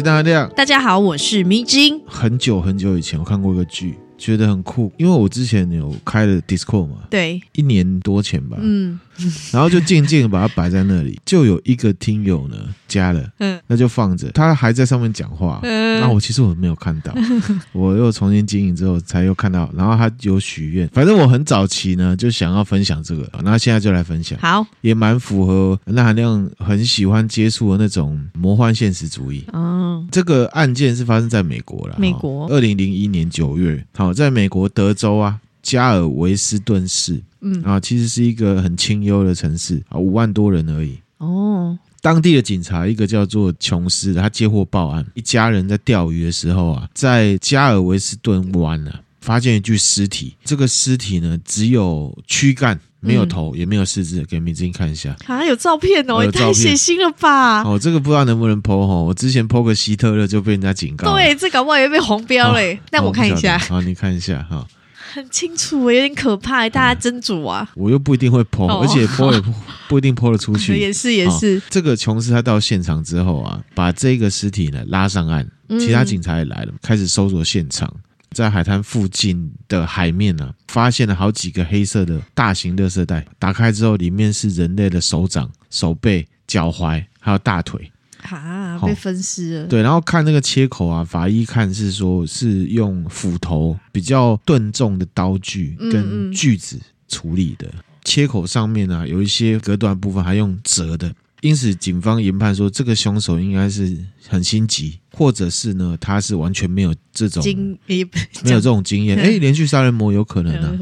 大亮。大家好，我是迷津。很久很久以前，我看过一个剧。觉得很酷，因为我之前有开了 Discord 嘛，对，一年多前吧，嗯，然后就静静的把它摆在那里，就有一个听友呢加了，嗯，那就放着，他还在上面讲话，嗯，那我其实我没有看到，我又重新经营之后才又看到，然后他有许愿，反正我很早期呢就想要分享这个，那现在就来分享，好，也蛮符合那含量很喜欢接触的那种魔幻现实主义，哦，这个案件是发生在美国了，美国，二零零一年九月，好。在美国德州啊，加尔维斯顿市，嗯啊，其实是一个很清幽的城市啊，五万多人而已。哦，当地的警察一个叫做琼斯，他接获报案，一家人在钓鱼的时候啊，在加尔维斯顿湾啊，发现一具尸体。这个尸体呢，只有躯干。没有头，也没有四肢，给迷津看一下。啊，有照片哦，也太血腥了吧！哦，这个不知道能不能 po 哈。我之前 po 个希特勒就被人家警告。对，这搞不好也被红标嘞。那我看一下。好，你看一下哈。很清楚，有点可怕，大家斟酌啊。我又不一定会 po，而且 po 也不不一定 po 得出去。也是也是。这个琼斯他到现场之后啊，把这个尸体呢拉上岸，其他警察也来了，开始搜索现场。在海滩附近的海面呢、啊，发现了好几个黑色的大型垃圾袋。打开之后，里面是人类的手掌、手背、脚踝，还有大腿。啊，被分尸了。对，然后看那个切口啊，法医看是说是用斧头比较钝重的刀具跟锯子处理的。嗯嗯。切口上面呢、啊，有一些隔断部分还用折的。因此，警方研判说，这个凶手应该是很心急，或者是呢，他是完全没有这种经 没有这种经验。哎、欸，连续杀人魔有可能啊，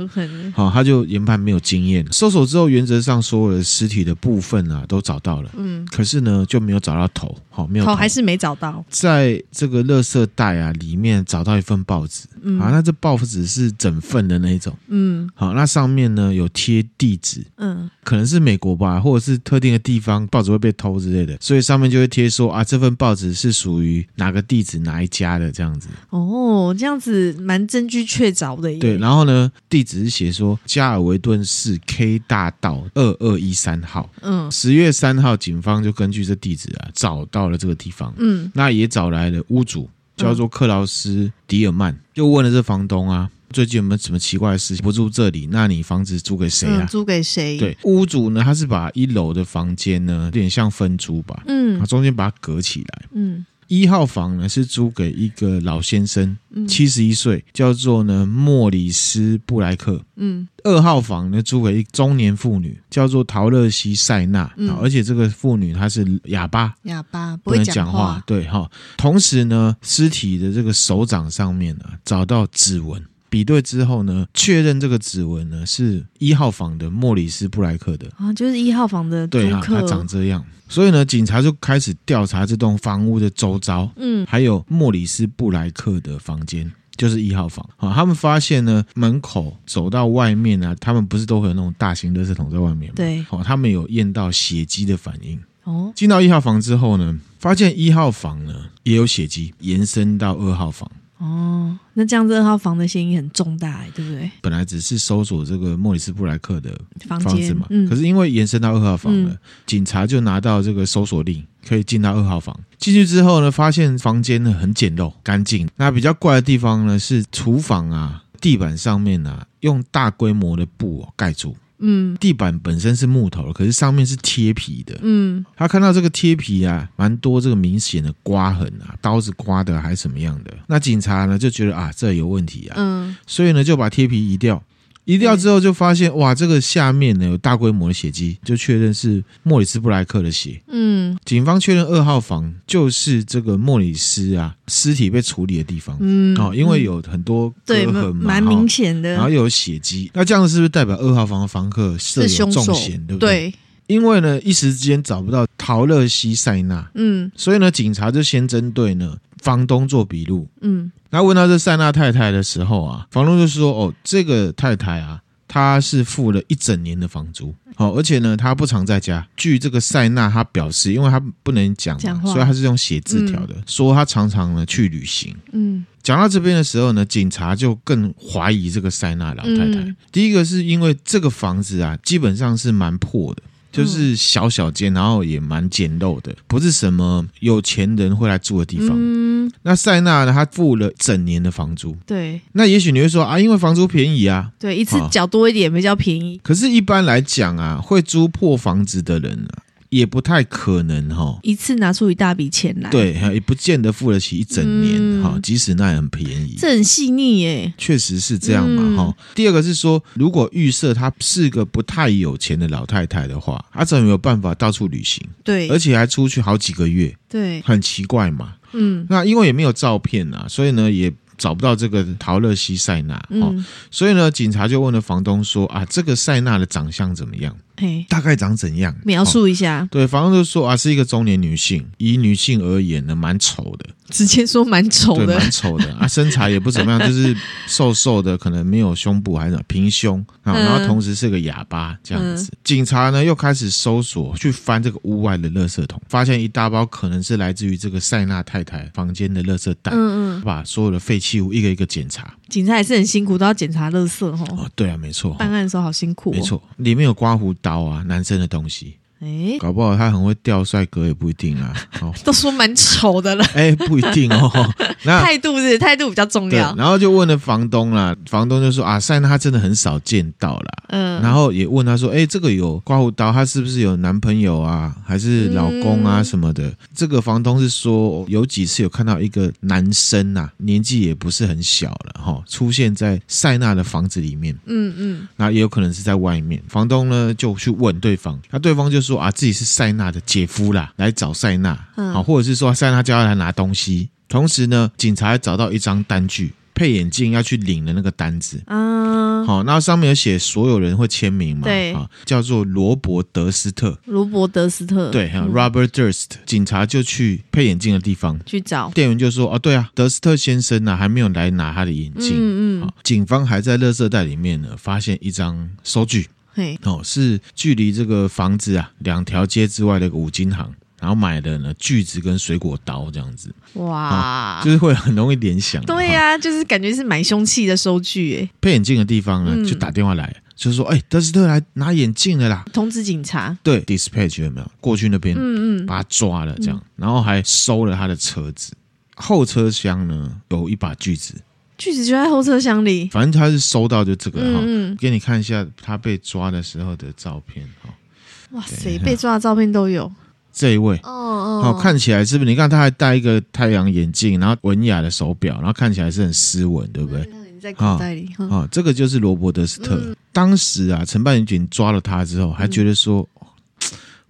好，他就研判没有经验。搜索之后，原则上所有的尸体的部分啊都找到了，嗯，可是呢就没有找到头，好，没有头，头还是没找到。在这个垃圾袋啊里面找到一份报纸，嗯，好，那这报纸是整份的那一种，嗯，好，那上面呢有贴地址，嗯，可能是美国吧，或者是特定的地方报纸。会被偷之类的，所以上面就会贴说啊，这份报纸是属于哪个地址哪一家的这样子。哦，这样子蛮证据确凿的耶。对，然后呢，地址是写说加尔维顿市 K 大道二二一三号。嗯，十月三号，警方就根据这地址啊，找到了这个地方。嗯，那也找来了屋主，叫做克劳斯迪尔曼，就问了这房东啊。最近有没有什么奇怪的事情？不住这里，那你房子租给谁啊？嗯、租给谁？对，屋主呢，他是把一楼的房间呢，有点像分租吧，嗯，中间把它隔起来，嗯，一号房呢是租给一个老先生，七十一岁，叫做呢莫里斯布莱克，嗯，二号房呢租给一中年妇女，叫做陶乐西塞纳，嗯，而且这个妇女她是哑巴，哑巴不能讲话，对哈，同时呢，尸体的这个手掌上面呢找到指纹。比对之后呢，确认这个指纹呢是一号房的莫里斯布莱克的啊，就是一号房的对啊，他长这样，所以呢，警察就开始调查这栋房屋的周遭，嗯，还有莫里斯布莱克的房间，就是一号房啊。他们发现呢，门口走到外面啊，他们不是都会有那种大型垃圾桶在外面吗？对，哦，他们有验到血迹的反应哦。进到一号房之后呢，发现一号房呢也有血迹，延伸到二号房。哦，那这样子二号房的嫌疑很重大，对不对？本来只是搜索这个莫里斯布莱克的房子嘛，嗯、可是因为延伸到二号房了，嗯、警察就拿到这个搜索令，可以进到二号房。进去之后呢，发现房间呢很简陋、干净。那比较怪的地方呢，是厨房啊，地板上面啊，用大规模的布盖住。嗯，地板本身是木头，可是上面是贴皮的。嗯，他看到这个贴皮啊，蛮多这个明显的刮痕啊，刀子刮的还是什么样的？那警察呢就觉得啊，这有问题啊。嗯，所以呢就把贴皮移掉。移掉之后就发现哇，这个下面呢有大规模的血迹，就确认是莫里斯布莱克的血。嗯，警方确认二号房就是这个莫里斯啊尸体被处理的地方。嗯，哦，因为有很多割痕嘛，蛮明显的，然后又有血迹，那这样是不是代表二号房的房客涉有重嫌，对。不对？对，因为呢一时之间找不到陶乐西塞纳，嗯，所以呢警察就先针对呢房东做笔录，嗯。那问到这塞纳太太的时候啊，房东就说：“哦，这个太太啊，她是付了一整年的房租，哦，而且呢，她不常在家。据这个塞纳她表示，因为她不能讲，讲，所以她是用写字条的，嗯、说她常常呢去旅行。嗯，讲到这边的时候呢，警察就更怀疑这个塞纳老太太。嗯、第一个是因为这个房子啊，基本上是蛮破的。”就是小小间，然后也蛮简陋的，不是什么有钱人会来住的地方。嗯，那塞纳呢，他付了整年的房租。对，那也许你会说啊，因为房租便宜啊，对，一次缴多一点比较便宜。可是，一般来讲啊，会租破房子的人啊。也不太可能哈，一次拿出一大笔钱来，对，也不见得付得起一整年哈，嗯、即使那也很便宜，这很细腻耶，确实是这样嘛哈。嗯、第二个是说，如果预设她是个不太有钱的老太太的话，她怎么有办法到处旅行？对，而且还出去好几个月，对，很奇怪嘛。嗯，那因为也没有照片啊，所以呢也。找不到这个陶乐西塞纳，嗯，所以呢，警察就问了房东说：“啊，这个塞纳的长相怎么样？嘿大概长怎样？描述一下。”对，反正就说：“啊，是一个中年女性，以女性而言呢，蛮丑的。”直接说蛮丑的，蛮丑的啊，身材也不怎么样，就是瘦瘦的，可能没有胸部，还是平胸啊，然后同时是个哑巴这样子。警察呢又开始搜索，去翻这个屋外的垃圾桶，发现一大包可能是来自于这个塞纳太太房间的垃圾袋，嗯嗯，把所有的废弃物一个一个检查。警察也是很辛苦，都要检查垃圾哦。哦，对啊，没错，办案的时候好辛苦，没错，里面有刮胡刀啊，男生的东西。哎，搞不好他很会钓帅哥也不一定啊。哦，都说蛮丑的了。哎，不一定哦。那态度是态度比较重要。然后就问了房东啦，房东就说啊，塞纳他真的很少见到啦。嗯。然后也问他说，哎，这个有刮胡刀，他是不是有男朋友啊，还是老公啊什么的？嗯、这个房东是说有几次有看到一个男生啊，年纪也不是很小了哈，出现在塞纳的房子里面。嗯嗯。那也有可能是在外面。房东呢就去问对方，那对方就说。说啊，自己是塞纳的姐夫啦，来找塞纳，好、嗯，或者是说塞纳叫他来拿东西。同时呢，警察还找到一张单据，配眼镜要去领的那个单子。嗯，好，那上面有写所有人会签名嘛？对，啊叫做罗伯德斯特。罗伯德斯特，对，Robert Durst。警察就去配眼镜的地方去找，店员就说：“哦，对啊，德斯特先生呢、啊，还没有来拿他的眼镜。嗯”嗯嗯，警方还在垃圾袋里面呢，发现一张收据。嘿，哦，是距离这个房子啊两条街之外的一个五金行，然后买的呢锯子跟水果刀这样子，哇，就是会很容易联想。对呀、啊，就是感觉是买凶器的收据诶。配眼镜的地方呢，就打电话来，嗯、就是说，哎，德斯特来拿眼镜了啦，通知警察。对，dispatch 有没有过去那边，嗯嗯，把他抓了这样，嗯、然后还收了他的车子，后车厢呢有一把锯子。锯子就在后车厢里，反正他是收到就这个哈，嗯、给你看一下他被抓的时候的照片哈。哇塞，被抓的照片都有。这一位，哦哦，好，看起来是不是？你看他还戴一个太阳眼镜，然后文雅的手表，然后看起来是很斯文，对不对？在口袋里。啊、哦，这个就是罗伯德斯特。嗯、当时啊，承办警抓了他之后，还觉得说。嗯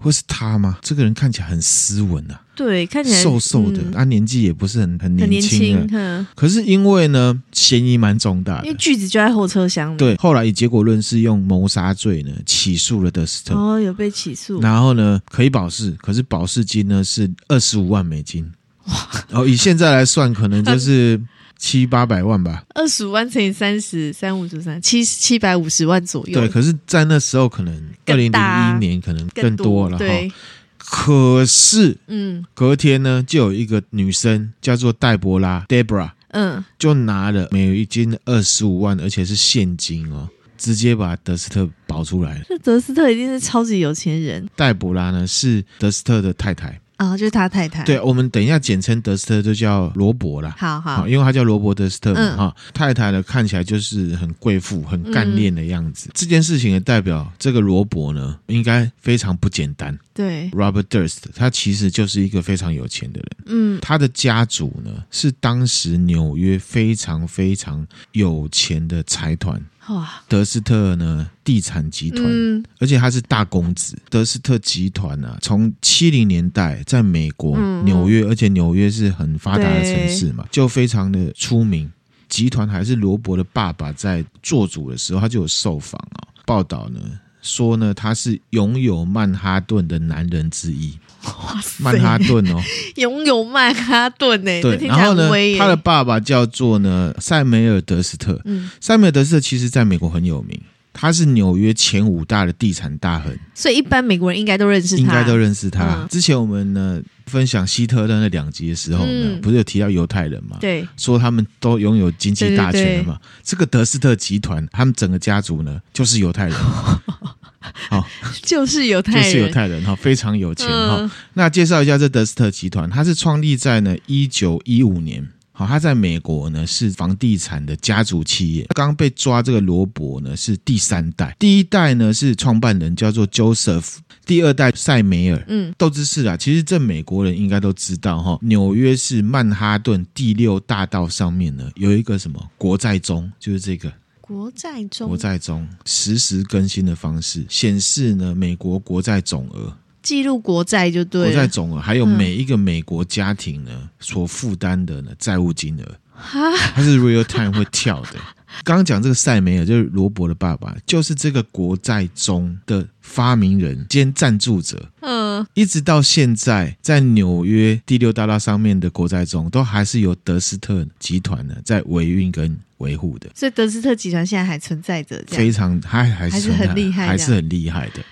会是他吗？这个人看起来很斯文啊，对，看起来瘦瘦的，他、嗯啊、年纪也不是很很年轻啊。轻可是因为呢，嫌疑蛮重大的，因为锯子就在后车厢里。对，后来以结果论是用谋杀罪呢起诉了德斯特。哦，有被起诉。然后呢，可以保释，可是保释金呢是二十五万美金。哇，哦，以现在来算，可能就是。七八百万吧，二十五万乘以三十，三五十三，七七百五十万左右。对，可是，在那时候可能二零零一年可能更多了哈。对，可是，嗯，隔天呢，就有一个女生叫做黛博拉 （Deborah），嗯，就拿了每一斤二十五万，而且是现金哦，直接把德斯特保出来了。这德斯特一定是超级有钱人。黛博拉呢，是德斯特的太太。啊、哦，就是他太太。对，我们等一下简称德斯特就叫罗伯啦。好好，因为他叫罗伯德斯特嘛，哈、嗯，太太呢看起来就是很贵妇、很干练的样子。嗯、这件事情也代表这个罗伯呢，应该非常不简单。对，Robert Durst，他其实就是一个非常有钱的人。嗯，他的家族呢是当时纽约非常非常有钱的财团。哇，德斯特呢？地产集团，嗯、而且他是大公子。德斯特集团啊，从七零年代在美国纽约，嗯、而且纽约是很发达的城市嘛，就非常的出名。集团还是罗伯的爸爸在做主的时候，他就有受访啊，报道呢说呢，他是拥有曼哈顿的男人之一。哇塞，曼哈顿哦，拥有曼哈顿呢？对，然后呢，他的爸爸叫做呢塞梅尔德斯特。嗯，塞梅尔德斯特其实在美国很有名，他是纽约前五大的地产大亨，所以一般美国人应该都认识他，应该都认识他。嗯、之前我们呢分享希特勒那两集的时候呢，嗯、不是有提到犹太人嘛？对，说他们都拥有经济大权了嘛？对对对，这个德斯特集团，他们整个家族呢就是犹太人。好，就是犹太人，就是犹太人哈，非常有钱哈。嗯、那介绍一下这德斯特集团，它是创立在呢一九一五年。好，他在美国呢是房地产的家族企业。刚刚被抓这个罗伯呢是第三代，第一代呢是创办人叫做 Joseph，第二代塞梅尔。嗯，斗之士啊，其实这美国人应该都知道哈。纽约市曼哈顿第六大道上面呢有一个什么国债中，就是这个国债中。国债中实时更新的方式显示呢美国国债总额。记录国债就对，国债总额还有每一个美国家庭呢、嗯、所负担的呢债务金额，哈它是 real time 会跳的。刚刚讲这个赛梅尔就是罗伯的爸爸，就是这个国债中的发明人兼赞助者。嗯，一直到现在，在纽约第六大道上面的国债中都还是由德斯特集团呢在维运跟维护的。所以德斯特集团现在还存在着，非常还还是还是很厉害，还是很厉害的。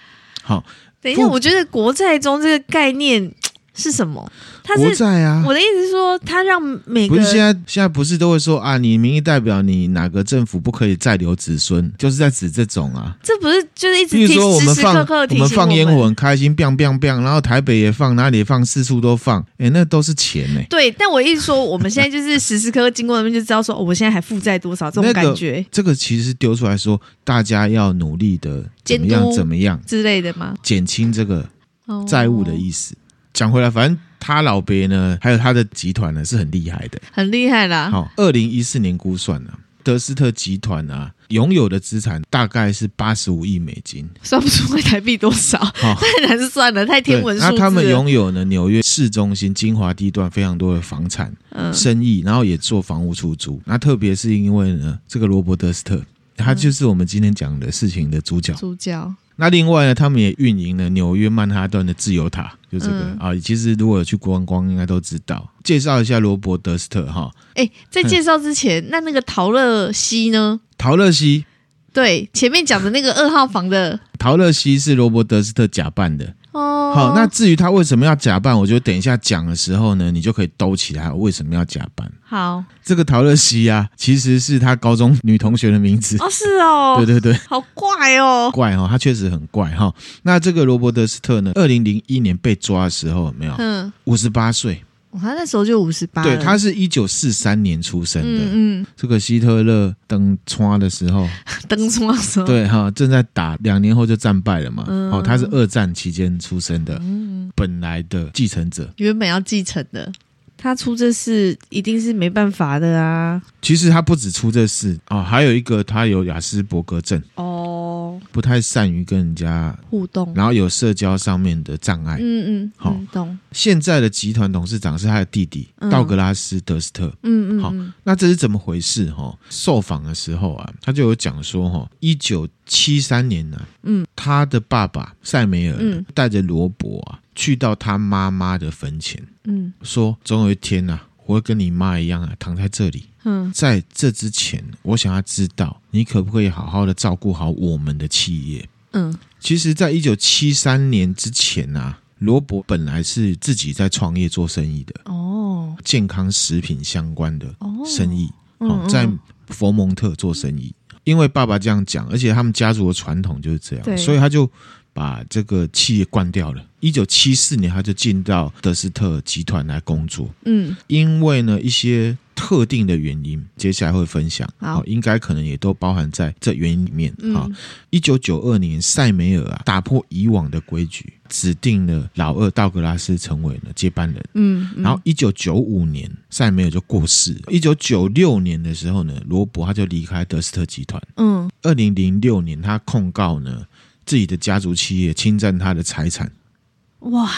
好。等一下，我觉得国债中这个概念是什么？他是国债啊！我的意思是说，他让每个不是现在现在不是都会说啊，你民意代表你哪个政府不可以再留子孙，就是在指这种啊。这不是就是一直比如说我们放我们放烟火很开心，biang biang biang，然后台北也放，哪里也放，四处都放，哎，那都是钱呢、欸。对，但我一直说，我们现在就是时时刻刻经过那边就知道说，哦，我现在还负债多少这种感觉。那个、这个其实丢出来说，大家要努力的怎么样怎么样之类的吗？减轻这个。债务的意思，讲回来，反正他老爹呢，还有他的集团呢，是很厉害的，很厉害啦。好，二零一四年估算呢，德斯特集团啊，拥有的资产大概是八十五亿美金，算不出来台币多少，太难算了，太天文数字。那他们拥有呢，纽约市中心精华地段非常多的房产、嗯、生意，然后也做房屋出租。那特别是因为呢，这个罗伯德斯特，他就是我们今天讲的事情的主角。主角。那另外呢，他们也运营了纽约曼哈顿的自由塔，就这个、嗯、啊。其实如果有去观光，应该都知道。介绍一下罗伯德斯特哈。哎、欸，在介绍之前，嗯、那那个陶乐西呢？陶乐西，对，前面讲的那个二号房的陶乐西是罗伯德斯特假扮的。哦，好，那至于他为什么要假扮，我觉得等一下讲的时候呢，你就可以兜起来为什么要假扮。好，这个陶乐西啊，其实是他高中女同学的名字。哦，是哦，对对对，好怪哦，怪哦，他确实很怪哈。那这个罗伯德斯特呢，二零零一年被抓的时候有没有？嗯，五十八岁。他那时候就五十八，对，他是一九四三年出生的。嗯，嗯。这个希特勒登川的时候，登川的时候，对哈，正在打，两年后就战败了嘛。嗯、哦，他是二战期间出生的，嗯、本来的继承者，原本要继承的。他出这事一定是没办法的啊！其实他不止出这事哦，还有一个他有雅斯伯格症。哦，不太善于跟人家互动，然后有社交上面的障碍。嗯嗯，好、嗯，懂。现在的集团董事长是他的弟弟、嗯、道格拉斯·德斯特。嗯嗯，好，那这是怎么回事？哈，受访的时候啊，他就有讲说，哈，一九七三年呢，嗯，他的爸爸塞梅尔带着罗伯啊。去到他妈妈的坟前，嗯，说总有一天呐、啊，我会跟你妈一样啊，躺在这里。嗯，在这之前，我想要知道你可不可以好好的照顾好我们的企业。嗯，其实，在一九七三年之前啊，罗伯本来是自己在创业做生意的哦，健康食品相关的生意，哦，在佛蒙特做生意。因为爸爸这样讲，而且他们家族的传统就是这样，所以他就。把这个企业关掉了。一九七四年，他就进到德斯特集团来工作。嗯，因为呢一些特定的原因，接下来会分享。好，应该可能也都包含在这原因里面。好，一九九二年，塞梅尔啊打破以往的规矩，指定了老二道格拉斯成为了接班人。嗯，然后一九九五年，塞梅尔就过世。一九九六年的时候呢，罗伯他就离开德斯特集团。嗯，二零零六年，他控告呢。自己的家族企业侵占他的财产，哇！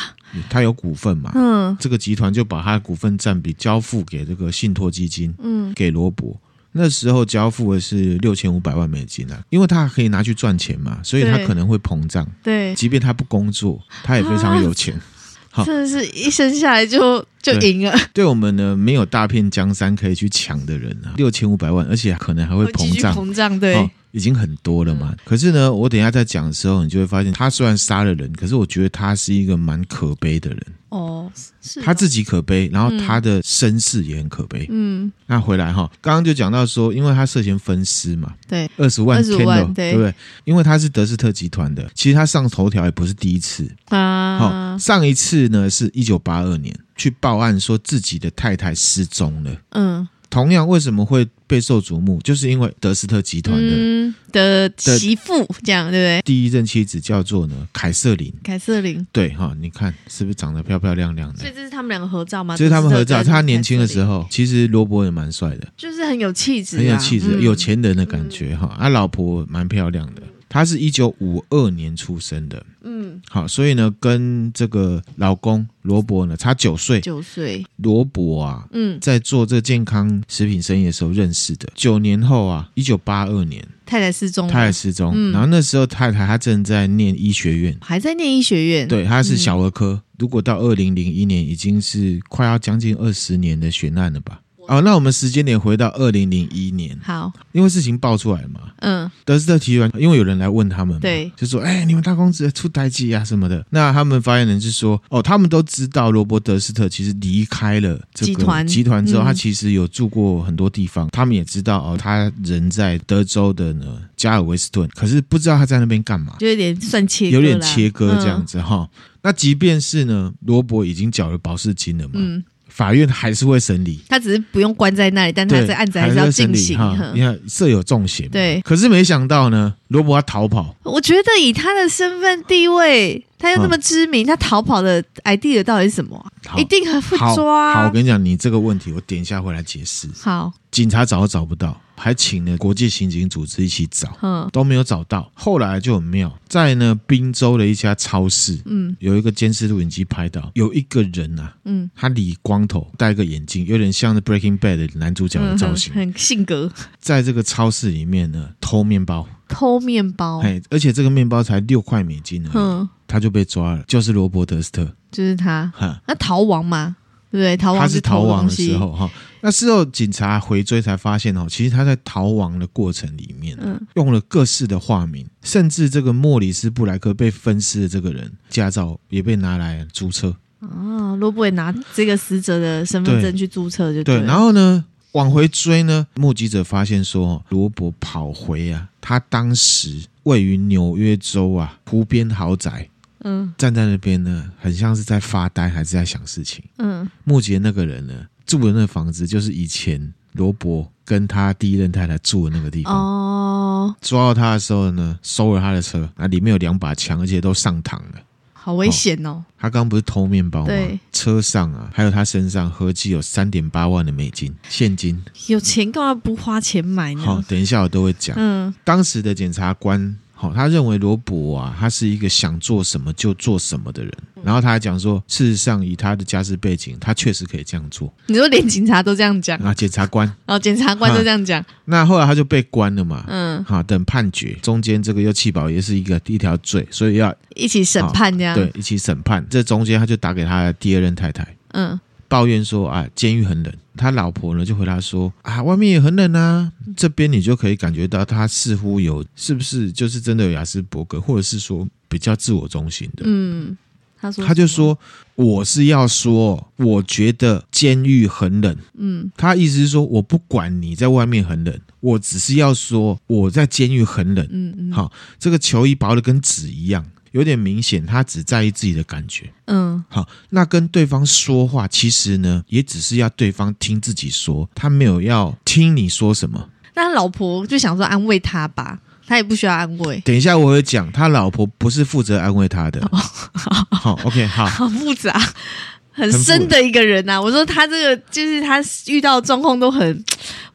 他有股份嘛？嗯，这个集团就把他的股份占比交付给这个信托基金，嗯，给罗伯。那时候交付的是六千五百万美金啊，因为他可以拿去赚钱嘛，所以他可能会膨胀。对，即便他不工作，他也非常有钱。好，真的是一生下来就就赢了。对我们呢，没有大片江山可以去抢的人啊，六千五百万，而且可能还会膨胀，膨胀。对。已经很多了嘛。可是呢，我等一下再讲的时候，你就会发现，他虽然杀了人，可是我觉得他是一个蛮可悲的人。哦，是他自己可悲，然后他的身世也很可悲。嗯，那回来哈，刚刚就讲到说，因为他涉嫌分尸嘛，对，二十万 Candle，对不对？因为他是德斯特集团的，其实他上头条也不是第一次啊。好，上一次呢是一九八二年去报案说自己的太太失踪了。嗯。同样，为什么会备受瞩目？就是因为德斯特集团的、嗯、的媳妇，这样对不对？第一任妻子叫做呢凯瑟琳。凯瑟琳，对哈，你看是不是长得漂漂亮亮的？所以这是他们两个合照吗？这是他们合照。他年轻的时候，其实罗伯也蛮帅的，就是很有气质、啊，很有气质，嗯、有钱人的感觉哈。他、老婆蛮漂亮的。他是一九五二年出生的，嗯，好，所以呢，跟这个老公罗伯呢差九岁，九岁。罗伯啊，嗯，在做这个健康食品生意的时候认识的。九年后啊，一九八二年，太太失踪，太太失踪。嗯、然后那时候太太她正在念医学院，还在念医学院。对，她是小儿科。嗯、如果到二零零一年，已经是快要将近二十年的悬案了吧。好，那我们时间点回到二零零一年。好，因为事情爆出来嘛，嗯，德斯特集团因为有人来问他们嘛，对，就说，哎、欸，你们大公子出代志啊什么的。那他们发言人是说，哦，他们都知道罗伯德斯特其实离开了这个集团集团之后，他其实有住过很多地方。嗯、他们也知道哦，他人在德州的呢加尔维斯顿，可是不知道他在那边干嘛，就有点算切割，有点切割这样子哈、嗯。那即便是呢，罗伯已经缴了保释金了嘛。嗯法院还是会审理，他只是不用关在那里，但他这案子还是要进行。你看，设有重刑，对。可是没想到呢，罗伯要逃跑。我觉得以他的身份地位，他又那么知名，他逃跑的 idea 到底是什么？一定很会抓。好，我跟你讲，你这个问题，我等一下会来解释。好，警察找都找不到。还请了国际刑警组织一起找，嗯，都没有找到。后来就很妙，在呢宾州的一家超市，嗯，有一个监视录影机拍到有一个人啊，嗯，他理光头，戴个眼镜，有点像是《Breaking Bad》的男主角的造型，嗯、很性格。在这个超市里面呢，偷面包，偷面包，哎，而且这个面包才六块美金呢，嗯，他就被抓了，就是罗伯德斯特，就是他，哈，那逃亡嘛？对，对，逃亡是，他是逃亡的时候哈。那事后警察回追才发现哦，其实他在逃亡的过程里面，嗯，用了各式的化名，甚至这个莫里斯布莱克被分尸的这个人驾照也被拿来租车。哦，罗伯也拿这个死者的身份证去租车就对，对。然后呢，往回追呢，目击者发现说，罗伯跑回啊，他当时位于纽约州啊湖边豪宅。嗯，站在那边呢，很像是在发呆，还是在想事情。嗯，目击的那个人呢，住的那个房子就是以前罗伯跟他第一任太太住的那个地方。哦，抓到他的时候呢，收了他的车，那里面有两把枪，而且都上膛了，好危险哦。他刚刚不是偷面包吗？对，车上啊，还有他身上合计有三点八万的美金现金。有钱干嘛不花钱买呢？好，等一下我都会讲。嗯，当时的检察官。好，他认为罗伯啊，他是一个想做什么就做什么的人。然后他还讲说，事实上以他的家世背景，他确实可以这样做。你说连警察都这样讲啊？检察官，然后检察官都这样讲。那后来他就被关了嘛？嗯，好，等判决，中间这个又弃保也是一个一条罪，所以要一起审判这样。对，一起审判。这中间他就打给他的第二任太太。嗯。抱怨说啊，监狱很冷。他老婆呢就回答说啊，外面也很冷啊。这边你就可以感觉到他似乎有，是不是就是真的有亚斯伯格，或者是说比较自我中心的？嗯，他说他就说我是要说，我觉得监狱很冷。嗯，他意思是说我不管你在外面很冷，我只是要说我在监狱很冷。嗯嗯，好，这个球衣薄的跟纸一样。有点明显，他只在意自己的感觉。嗯，好，那跟对方说话，其实呢，也只是要对方听自己说，他没有要听你说什么。那他老婆就想说安慰他吧，他也不需要安慰。等一下我会讲，他老婆不是负责安慰他的。哦、好，好，OK，好，好复杂，很深的一个人呐、啊。我说他这个就是他遇到的状况都很。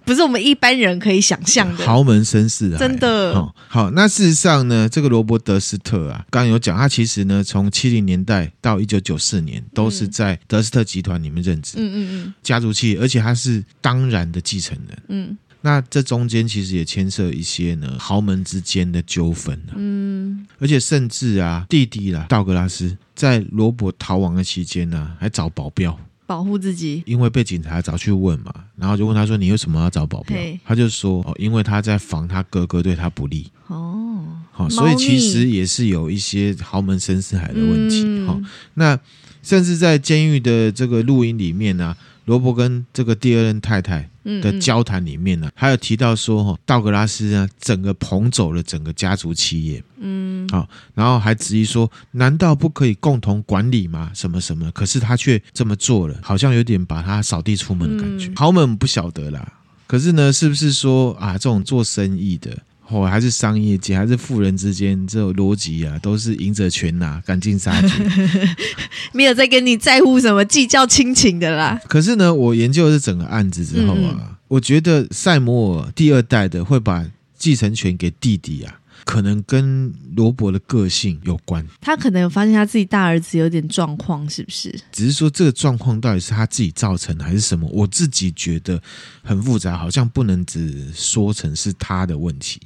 不是我们一般人可以想象的豪门绅士啊！真的。哦，好，那事实上呢，这个罗伯德斯特啊，刚刚有讲，他其实呢，从七零年代到一九九四年，都是在德斯特集团里面任职。嗯嗯嗯，家族企业，而且他是当然的继承人。嗯，那这中间其实也牵涉一些呢豪门之间的纠纷啊。嗯，而且甚至啊，弟弟啦，道格拉斯在罗伯逃亡的期间呢、啊，还找保镖。保护自己，因为被警察找去问嘛，然后就问他说：“你为什么要找保镖？”他就说：“哦，因为他在防他哥哥对他不利。”哦，好，所以其实也是有一些豪门深似海的问题。好，那甚至在监狱的这个录音里面呢、啊。罗伯跟这个第二任太太的交谈里面呢，还有提到说哈，道格拉斯呢，整个捧走了整个家族企业，嗯，好，然后还质疑说，难道不可以共同管理吗？什么什么？可是他却这么做了，好像有点把他扫地出门的感觉。豪门不晓得啦，可是呢，是不是说啊，这种做生意的？哦，还是商业界，还是富人之间，这种逻辑啊，都是赢者全拿，赶尽杀绝，没有在跟你在乎什么计较亲情的啦。可是呢，我研究了这整个案子之后啊，嗯、我觉得塞摩尔第二代的会把继承权给弟弟啊。可能跟罗伯的个性有关，他可能有发现他自己大儿子有点状况，是不是？只是说这个状况到底是他自己造成的还是什么？我自己觉得很复杂，好像不能只说成是他的问题。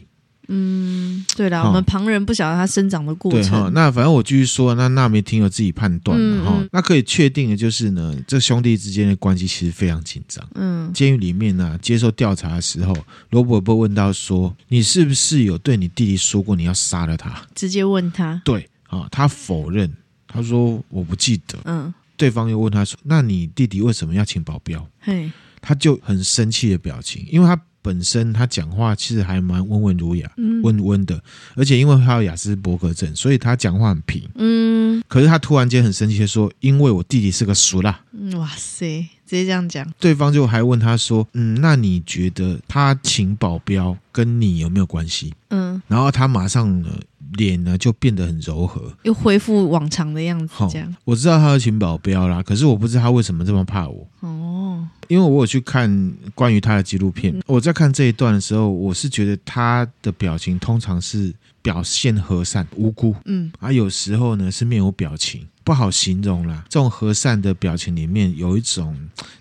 嗯，对了，我们旁人不晓得他生长的过程。对哈，那反正我继续说，那纳梅听有自己判断的哈。嗯嗯，那可以确定的就是呢，这兄弟之间的关系其实非常紧张。嗯，监狱里面呢，接受调查的时候，罗伯伯问到说：“你是不是有对你弟弟说过你要杀了他？”直接问他。对啊，他否认，他说我不记得。嗯，对方又问他说：“那你弟弟为什么要请保镖？”嘿，他就很生气的表情，因为他。本身他讲话其实还蛮温文儒雅、温温的，而且因为他有雅斯伯格症，所以他讲话很平。嗯，可是他突然间很生气的说：“因为我弟弟是个俗啦。”哇塞，直接这样讲。对方就还问他说：“嗯，那你觉得他请保镖跟你有没有关系？”嗯，然后他马上呢。脸呢就变得很柔和，又恢复往常的样子。这样，我知道他要请保镖啦，可是我不知道他为什么这么怕我。哦，因为我有去看关于他的纪录片，嗯、我在看这一段的时候，我是觉得他的表情通常是表现和善无辜，嗯，而有时候呢是面无表情，不好形容啦。这种和善的表情里面有一种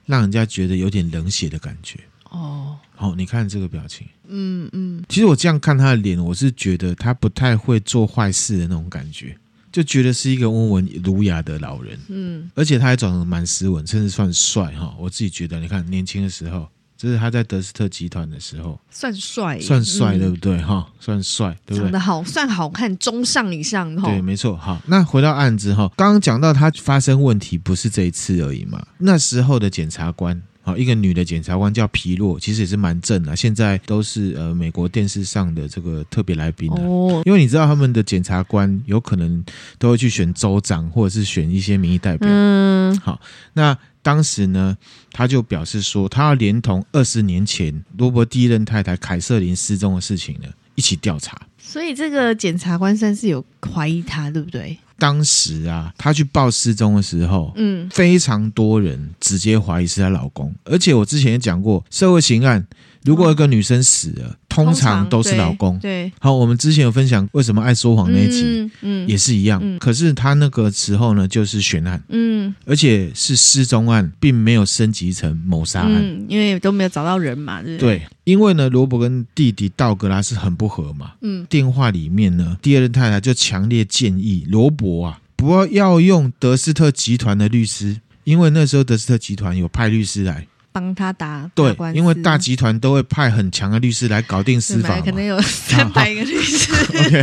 让人家觉得有点冷血的感觉。哦。好，你看这个表情，嗯嗯，其实我这样看他的脸，我是觉得他不太会做坏事的那种感觉，就觉得是一个温文儒雅的老人，嗯，而且他还长得蛮斯文，甚至算帅哈。我自己觉得，你看年轻的时候，这是他在德斯特集团的时候，算帅，算帅，对不对哈？算帅，对不对？长得好，算好看，中上以上哈。对，没错。好，那回到案子哈，刚刚讲到他发生问题不是这一次而已嘛，那时候的检察官。一个女的检察官叫皮洛，其实也是蛮正的，现在都是呃美国电视上的这个特别来宾哦。因为你知道他们的检察官有可能都会去选州长，或者是选一些民意代表。嗯，好，那当时呢，他就表示说，他要连同二十年前罗伯第一任太太凯瑟琳失踪的事情呢，一起调查。所以这个检察官算是有怀疑他，对不对？当时啊，他去报失踪的时候，嗯，非常多人直接怀疑是她老公，而且我之前也讲过，社会刑案。如果一个女生死了，通常都是老公。对，好，我们之前有分享为什么爱说谎那一集，嗯，也是一样。可是他那个时候呢，就是悬案，嗯，而且是失踪案，并没有升级成谋杀案，因为都没有找到人嘛，对。因为呢，罗伯跟弟弟道格拉斯很不和嘛，嗯，电话里面呢，第二任太太就强烈建议罗伯啊，不要要用德斯特集团的律师，因为那时候德斯特集团有派律师来。帮他打对，因为大集团都会派很强的律师来搞定司法，可能有 三百个律师，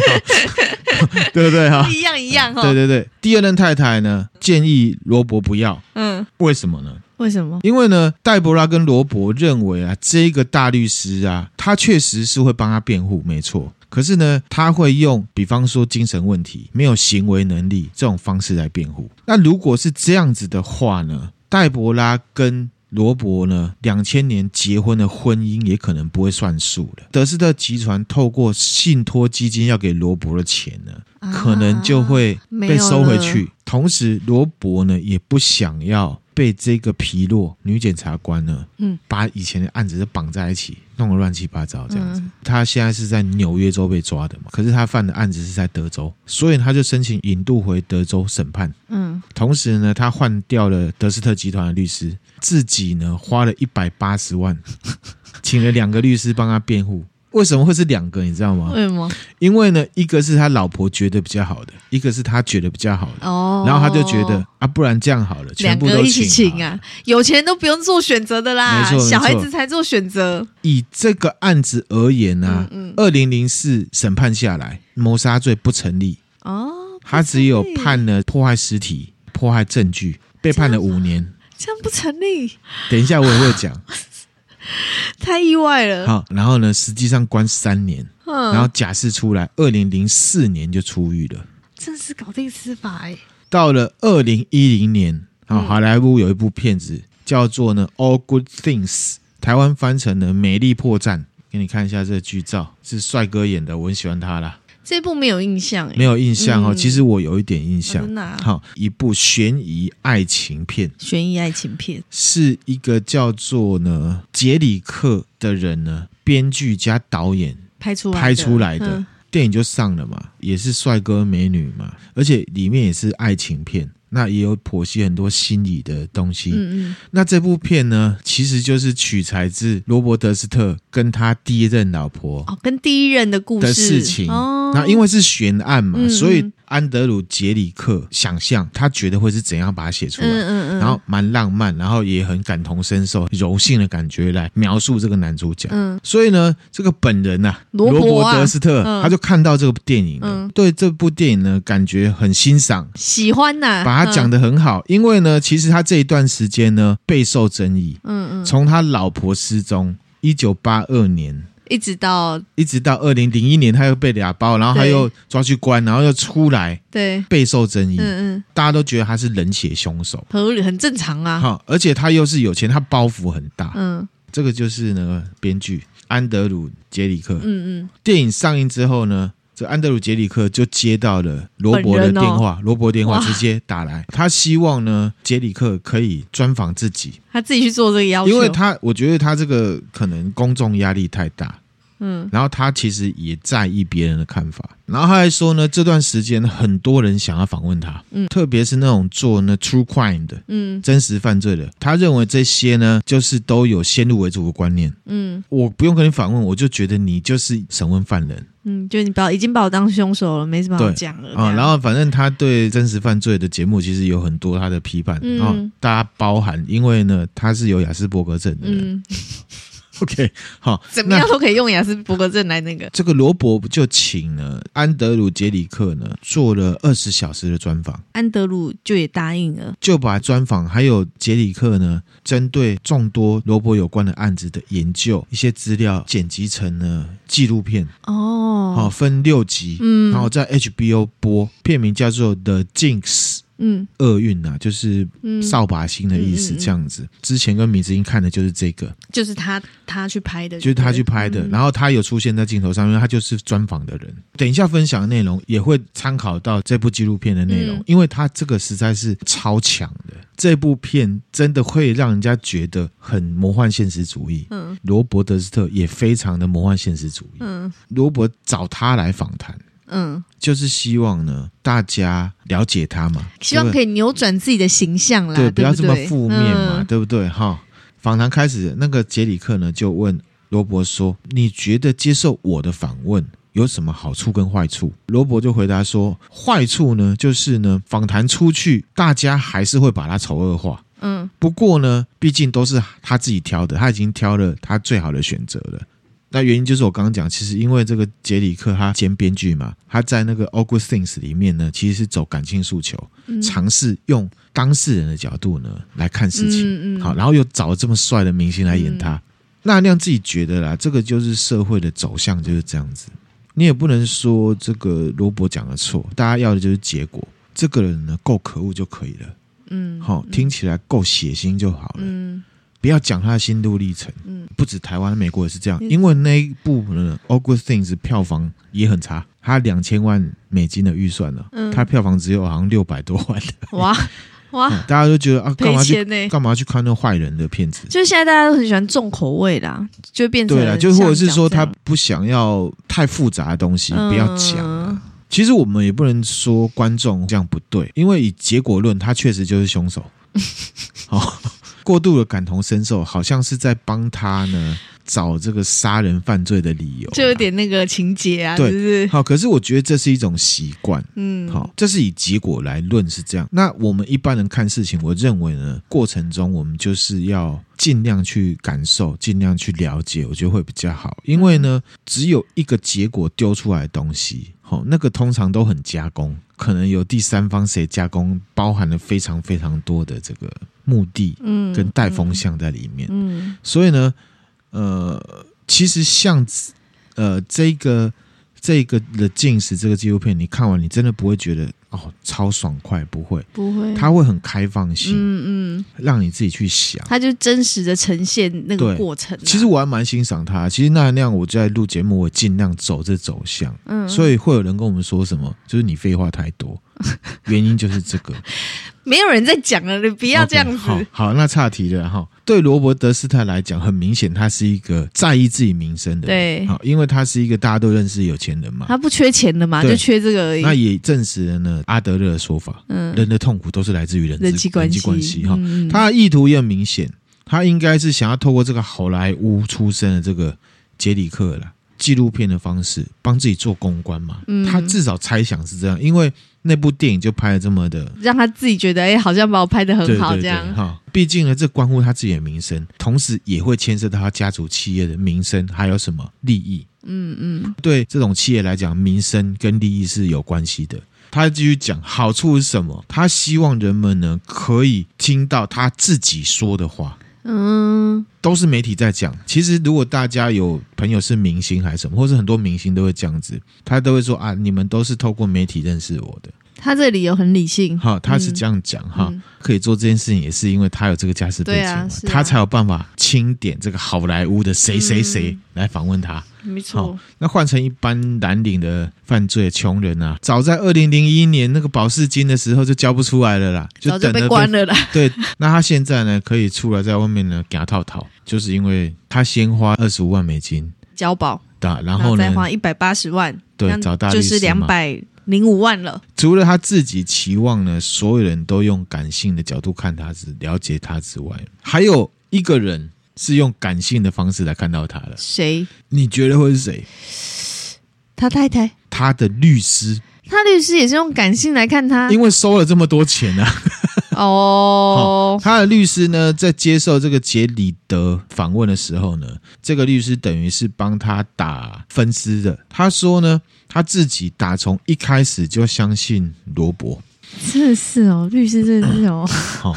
对不对哈？一样一样哈。对对对，第二任太太呢建议罗伯不要，嗯，为什么呢？为什么？因为呢，黛博拉跟罗伯认为啊，这个大律师啊，他确实是会帮他辩护，没错。可是呢，他会用比方说精神问题、没有行为能力这种方式来辩护。那如果是这样子的话呢，黛博拉跟罗伯呢，两千年结婚的婚姻也可能不会算数了。德斯特集团透过信托基金要给罗伯的钱呢，啊、可能就会被收回去。同时，罗伯呢也不想要。被这个皮洛女检察官呢，嗯，把以前的案子是绑在一起，弄得乱七八糟这样子。嗯、他现在是在纽约州被抓的嘛，可是他犯的案子是在德州，所以他就申请引渡回德州审判。嗯，同时呢，他换掉了德斯特集团的律师，自己呢花了一百八十万，请了两个律师帮他辩护。为什么会是两个？你知道吗？为什么？因为呢，一个是他老婆觉得比较好的，一个是他觉得比较好的。哦。然后他就觉得啊，不然这样好了，全部都，一起请啊！有钱人都不用做选择的啦，没错，小孩子才做选择。以这个案子而言呢、啊，二零零四审判下来，谋杀罪不成立。哦。他只有判了破坏尸体、破坏证据，被判了五年。这样不成立。等一下我也会讲。太意外了。好，然后呢，实际上关三年，嗯、然后假释出来，二零零四年就出狱了。真是搞定司法哎。到了二零一零年，啊，好莱坞有一部片子叫做呢《All Good Things》，台湾翻成了《美丽破绽》。给你看一下这个剧照，是帅哥演的，我很喜欢他啦。这部没有印象，没有印象哦。其实我有一点印象。好，一部悬疑爱情片。悬疑爱情片是一个叫做呢杰里克的人呢，编剧加导演拍出来拍出来的电影就上了嘛，也是帅哥美女嘛，而且里面也是爱情片。那也有剖析很多心理的东西。嗯嗯。那这部片呢，其实就是取材自罗伯德斯特跟他第一任老婆哦，跟第一任的故事的事情。哦。那因为是悬案嘛，所以。安德鲁·杰里克想象他觉得会是怎样把它写出来，嗯嗯嗯，然后蛮浪漫，然后也很感同身受、柔性的感觉来描述这个男主角。嗯，所以呢，这个本人呐、啊，罗伯德斯特，他就看到这部电影了，嗯、对这部电影呢感觉很欣赏，喜欢呐、啊，把它讲得很好。嗯、因为呢，其实他这一段时间呢备受争议。嗯嗯，从他老婆失踪，一九八二年。一直到一直到二零零一年，他又被俩包，然后他又抓去关，然后又出来，对，备受争议。嗯嗯，大家都觉得他是冷血凶手，合理很正常啊。好，而且他又是有钱，他包袱很大。嗯，这个就是那个编剧安德鲁·杰里克。嗯嗯，电影上映之后呢，这安德鲁·杰里克就接到了罗伯的电话，罗伯电话直接打来，他希望呢杰里克可以专访自己，他自己去做这个要求，因为他我觉得他这个可能公众压力太大。嗯，然后他其实也在意别人的看法，然后他还说呢，这段时间很多人想要访问他，嗯，特别是那种做那 true crime 的，嗯，真实犯罪的，他认为这些呢，就是都有先入为主的观念，嗯，我不用跟你访问，我就觉得你就是审问犯人，嗯，就你把已经把我当凶手了，没什么好讲了啊。然后反正他对真实犯罪的节目其实有很多他的批判，嗯，啊，大家包含，因为呢，他是有雅斯伯格症的人。嗯 OK，好，怎么样都可以用雅斯伯格症来那个。这个罗伯就请了安德鲁·杰里克呢，做了二十小时的专访。安德鲁就也答应了，就把专访还有杰里克呢，针对众多罗伯有关的案子的研究，一些资料剪辑成了纪录片。哦，好，分六集，嗯，然后在 HBO 播，片名叫做《The Jinx》。嗯，厄运呐，就是扫把星的意思，这样子。嗯嗯嗯、之前跟米子英看的就是这个，就是他他去拍的，就是他去拍的。嗯、然后他有出现在镜头上，因为他就是专访的人。等一下分享的内容也会参考到这部纪录片的内容，嗯、因为他这个实在是超强的。这部片真的会让人家觉得很魔幻现实主义。嗯，罗伯德斯特也非常的魔幻现实主义。嗯，罗伯找他来访谈。嗯，就是希望呢，大家了解他嘛，希望可以扭转自己的形象啦，对，不要这么负面嘛，对不对？哈，访谈开始，那个杰里克呢就问罗伯说：“你觉得接受我的访问有什么好处跟坏处？”罗伯就回答说：“坏处呢，就是呢，访谈出去，大家还是会把他丑恶化。嗯，不过呢，毕竟都是他自己挑的，他已经挑了他最好的选择了。”那原因就是我刚刚讲，其实因为这个杰里克他兼编剧嘛，他在那个《Good Things》里面呢，其实是走感情诉求，尝试用当事人的角度呢来看事情，好，然后又找了这么帅的明星来演他。那亮自己觉得啦，这个就是社会的走向就是这样子，你也不能说这个罗伯讲的错，大家要的就是结果，这个人呢够可恶就可以了，嗯，好，听起来够血腥就好了，嗯。不要讲他的心路历程，嗯，不止台湾，美国也是这样。因为那一部呢，《Good Things》票房也很差，他两千万美金的预算呢，嗯，他票房只有好像六百多万的，哇 哇！大家都觉得啊，干嘛去干嘛去看那坏人的片子？就是现在大家都很喜欢重口味啦，就变成对了，就或者是说他不想要太复杂的东西，不要讲。其实我们也不能说观众这样不对，因为以结果论，他确实就是凶手。好。过度的感同身受，好像是在帮他呢。找这个杀人犯罪的理由，就有点那个情节啊，对，是不是？好，可是我觉得这是一种习惯，嗯，好，这是以结果来论是这样。那我们一般人看事情，我认为呢，过程中我们就是要尽量去感受，尽量去了解，我觉得会比较好。因为呢，只有一个结果丢出来的东西，好，那个通常都很加工，可能有第三方谁加工，包含了非常非常多的这个目的，嗯，跟带风向在里面，嗯，所以呢。呃，其实像呃这个这个的进食这个纪录片，你看完你真的不会觉得哦超爽快，不会，不会，他会很开放性，嗯嗯，让你自己去想，他就真实的呈现那个过程啊。其实我还蛮欣赏他，其实那那样我在录节目，我尽量走这走向，嗯，所以会有人跟我们说什么，就是你废话太多，原因就是这个。没有人在讲了，你不要这样子。Okay, 好，好，那岔题了哈。对罗伯德斯泰来讲，很明显他是一个在意自己名声的人。对，好，因为他是一个大家都认识有钱人嘛。他不缺钱的嘛，就缺这个而已。那也证实了呢，阿德勒的说法，嗯，人的痛苦都是来自于人，人际关系。人际关系哈，嗯、他的意图也很明显，他应该是想要透过这个好莱坞出身的这个杰里克了。纪录片的方式帮自己做公关嘛？嗯，他至少猜想是这样，因为那部电影就拍的这么的，让他自己觉得哎，好像把我拍的很好这样。哈，毕竟呢，这关乎他自己的名声，同时也会牵涉到他家族企业的名声，还有什么利益？嗯嗯，对这种企业来讲，名声跟利益是有关系的。他继续讲好处是什么？他希望人们呢可以听到他自己说的话。嗯，都是媒体在讲。其实，如果大家有朋友是明星还是什么，或是很多明星都会这样子，他都会说啊，你们都是透过媒体认识我的。他这个理由很理性，哈，他是这样讲哈，嗯、可以做这件事情也是因为他有这个家世背景，他才有办法清点这个好莱坞的谁谁谁来访问他。没错，那换成一般蓝领的犯罪穷人啊，早在二零零一年那个保释金的时候就交不出来了啦，就等着被关了啦。对，那他现在呢可以出来在外面呢给他套套，就是因为他先花二十五万美金交保，对，然后呢再花一百八十万，对，找大律师就是两百零五万了。除了他自己期望呢，所有人都用感性的角度看他，是了解他之外，还有一个人。是用感性的方式来看到他的。谁？你觉得会是谁？他太太？他的律师？他律师也是用感性来看他，因为收了这么多钱啊。哦，他的律师呢，在接受这个杰里德访问的时候呢，这个律师等于是帮他打分尸的。他说呢，他自己打从一开始就相信罗伯。真的是哦，律师真的是哦。好，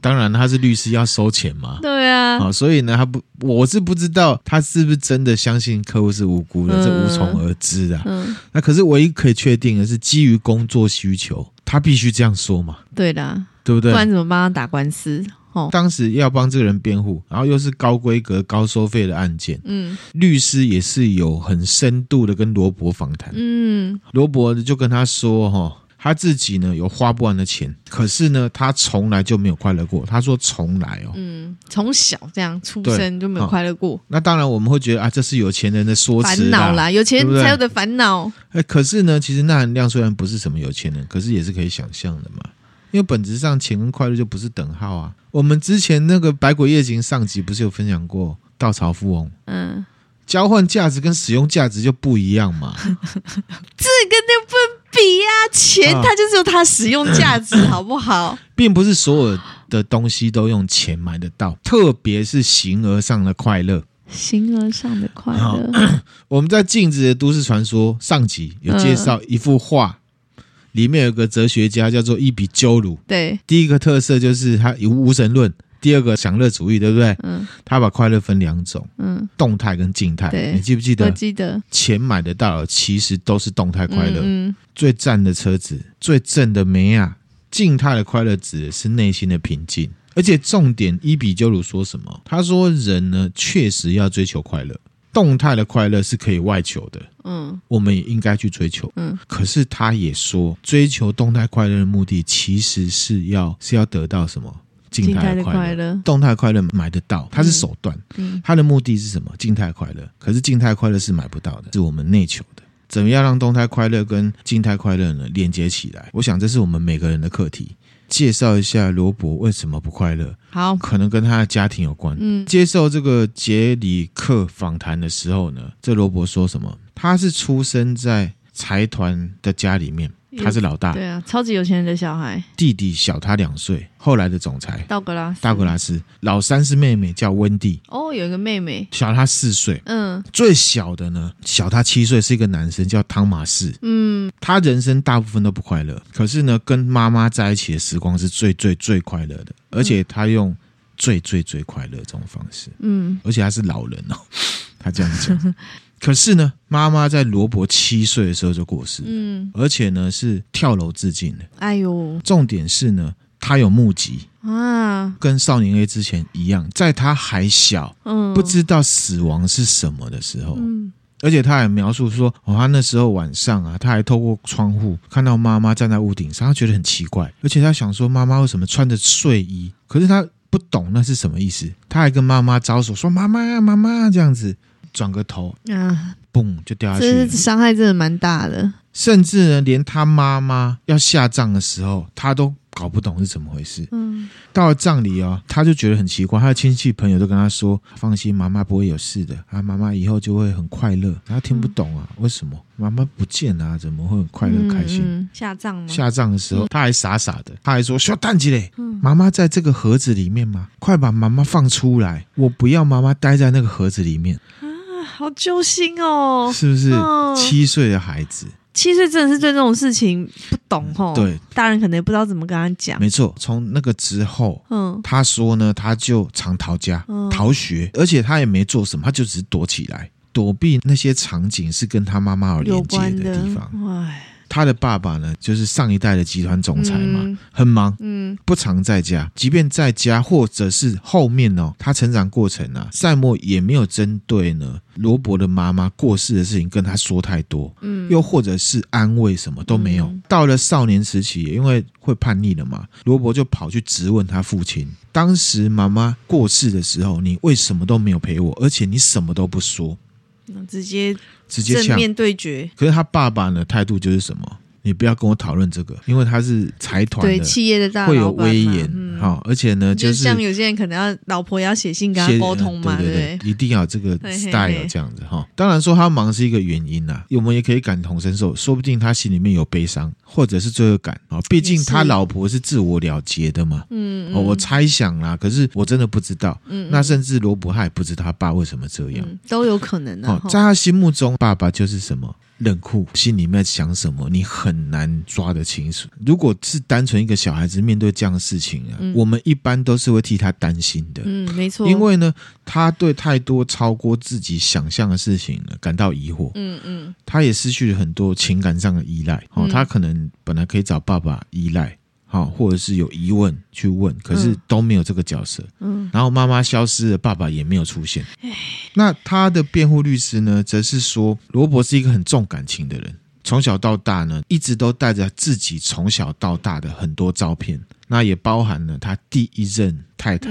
当然他是律师要收钱嘛。对啊。好，所以呢，他不，我是不知道他是不是真的相信客户是无辜的，嗯、这无从而知啊。嗯。那可是唯一可以确定的是，基于工作需求，他必须这样说嘛。对的，对不对？不然怎么帮他打官司？哦。当时要帮这个人辩护，然后又是高规格、高收费的案件。嗯。律师也是有很深度的跟罗伯访谈。嗯。罗伯就跟他说：“哈。”他自己呢有花不完的钱，可是呢他从来就没有快乐过。他说从来哦，嗯，从小这样出生就没有快乐过。那当然我们会觉得啊，这是有钱人的说辞烦恼啦，有钱人才有的烦恼。哎，可是呢，其实那含量虽然不是什么有钱人，可是也是可以想象的嘛。因为本质上钱跟快乐就不是等号啊。我们之前那个《百鬼夜行》上集不是有分享过稻草富翁？嗯，交换价值跟使用价值就不一样嘛。这个就不。比呀、啊，钱它就是有它使用价值，好不好？并不是所有的东西都用钱买得到，特别是形而上的快乐。形而上的快乐。我们在《镜子的都市传说》上集有介绍一幅画，嗯、里面有个哲学家叫做伊比鸠鲁。对，第一个特色就是他有无神论。第二个享乐主义，对不对？嗯，他把快乐分两种，嗯，动态跟静态。对，你记不记得？我记得。钱买得到的其实都是动态快乐。嗯，最赞的车子，最正的美啊，静态的快乐指的是内心的平静。而且重点，伊比鸠鲁说什么？他说人呢，确实要追求快乐，动态的快乐是可以外求的。嗯，我们也应该去追求。嗯，可是他也说，追求动态快乐的目的，其实是要是要得到什么？静态的快乐，动态快乐买得到，它是手段。嗯，它的目的是什么？静态快乐。可是静态快乐是买不到的，是我们内求的。怎么样让动态快乐跟静态快乐呢连接起来？我想这是我们每个人的课题。介绍一下罗伯为什么不快乐。好，可能跟他的家庭有关。嗯，接受这个杰里克访谈的时候呢，这罗伯说什么？他是出生在财团的家里面。他是老大，对啊，超级有钱人的小孩。弟弟小他两岁，后来的总裁道格拉斯。道格拉斯，老三是妹妹，叫温蒂。哦，有一个妹妹，小他四岁。嗯，最小的呢，小他七岁，是一个男生，叫汤马士。嗯，他人生大部分都不快乐，可是呢，跟妈妈在一起的时光是最最最快乐的，而且他用最最最快乐这种方式。嗯，而且他是老人哦，他这样讲。可是呢，妈妈在罗伯七岁的时候就过世，嗯，而且呢是跳楼自尽的。哎呦，重点是呢，他有目击啊，跟少年 A 之前一样，在他还小，嗯，不知道死亡是什么的时候，嗯，而且他还描述说，哦，他那时候晚上啊，他还透过窗户看到妈妈站在屋顶上，他觉得很奇怪，而且他想说，妈妈为什么穿着睡衣？可是他不懂那是什么意思，他还跟妈妈招手说：“妈妈，妈妈。”这样子。转个头啊，嘣就掉下去，这伤害真的蛮大的。甚至呢，连他妈妈要下葬的时候，他都搞不懂是怎么回事。嗯，到了葬礼哦，他就觉得很奇怪。他的亲戚朋友都跟他说：“放心，妈妈不会有事的。啊，妈妈以后就会很快乐。”他听不懂啊，为什么妈妈不见了啊？怎么会很快乐开心？下葬吗？下葬的时候，他还傻傻的，他还说：“小蛋鸡嘞，妈妈在这个盒子里面吗？快把妈妈放出来！我不要妈妈待在那个盒子里面。”好揪心哦，是不是？七岁的孩子，七岁真的是对这种事情不懂哦。对，大人可能也不知道怎么跟他讲。没错，从那个之后，嗯，他说呢，他就常逃家、逃学，而且他也没做什么，他就只是躲起来，躲避那些场景是跟他妈妈有连接的地方。哎。他的爸爸呢，就是上一代的集团总裁嘛，嗯、很忙，嗯，不常在家。即便在家，或者是后面哦，他成长过程啊，赛默也没有针对呢罗伯的妈妈过世的事情跟他说太多，嗯，又或者是安慰什么都没有。嗯、到了少年时期，因为会叛逆了嘛，罗伯就跑去质问他父亲：当时妈妈过世的时候，你为什么都没有陪我，而且你什么都不说？直接直接正面对决，可是他爸爸呢，态度就是什么？你不要跟我讨论这个，因为他是财团的，对企业的大会有威严，好、嗯，而且呢，就是，就像有些人可能要老婆要写信跟他沟通嘛，对对对，一定要这个 style 这样子哈。当然说他忙是一个原因呐，我们也可以感同身受，说不定他心里面有悲伤或者是罪恶感啊。毕竟他老婆是自我了结的嘛，嗯，哦，我猜想啦，可是我真的不知道，嗯，那甚至罗伯他也不知道他爸为什么这样，嗯、都有可能的。在他心目中，爸爸就是什么？冷酷，心里面想什么，你很难抓得清楚。如果是单纯一个小孩子面对这样的事情啊，嗯、我们一般都是会替他担心的。嗯，没错。因为呢，他对太多超过自己想象的事情呢感到疑惑。嗯嗯，他也失去了很多情感上的依赖。哦，他可能本来可以找爸爸依赖。好，或者是有疑问去问，可是都没有这个角色。嗯，然后妈妈消失了，爸爸也没有出现。那他的辩护律师呢，则是说罗伯是一个很重感情的人，从小到大呢，一直都带着自己从小到大的很多照片，那也包含了他第一任太太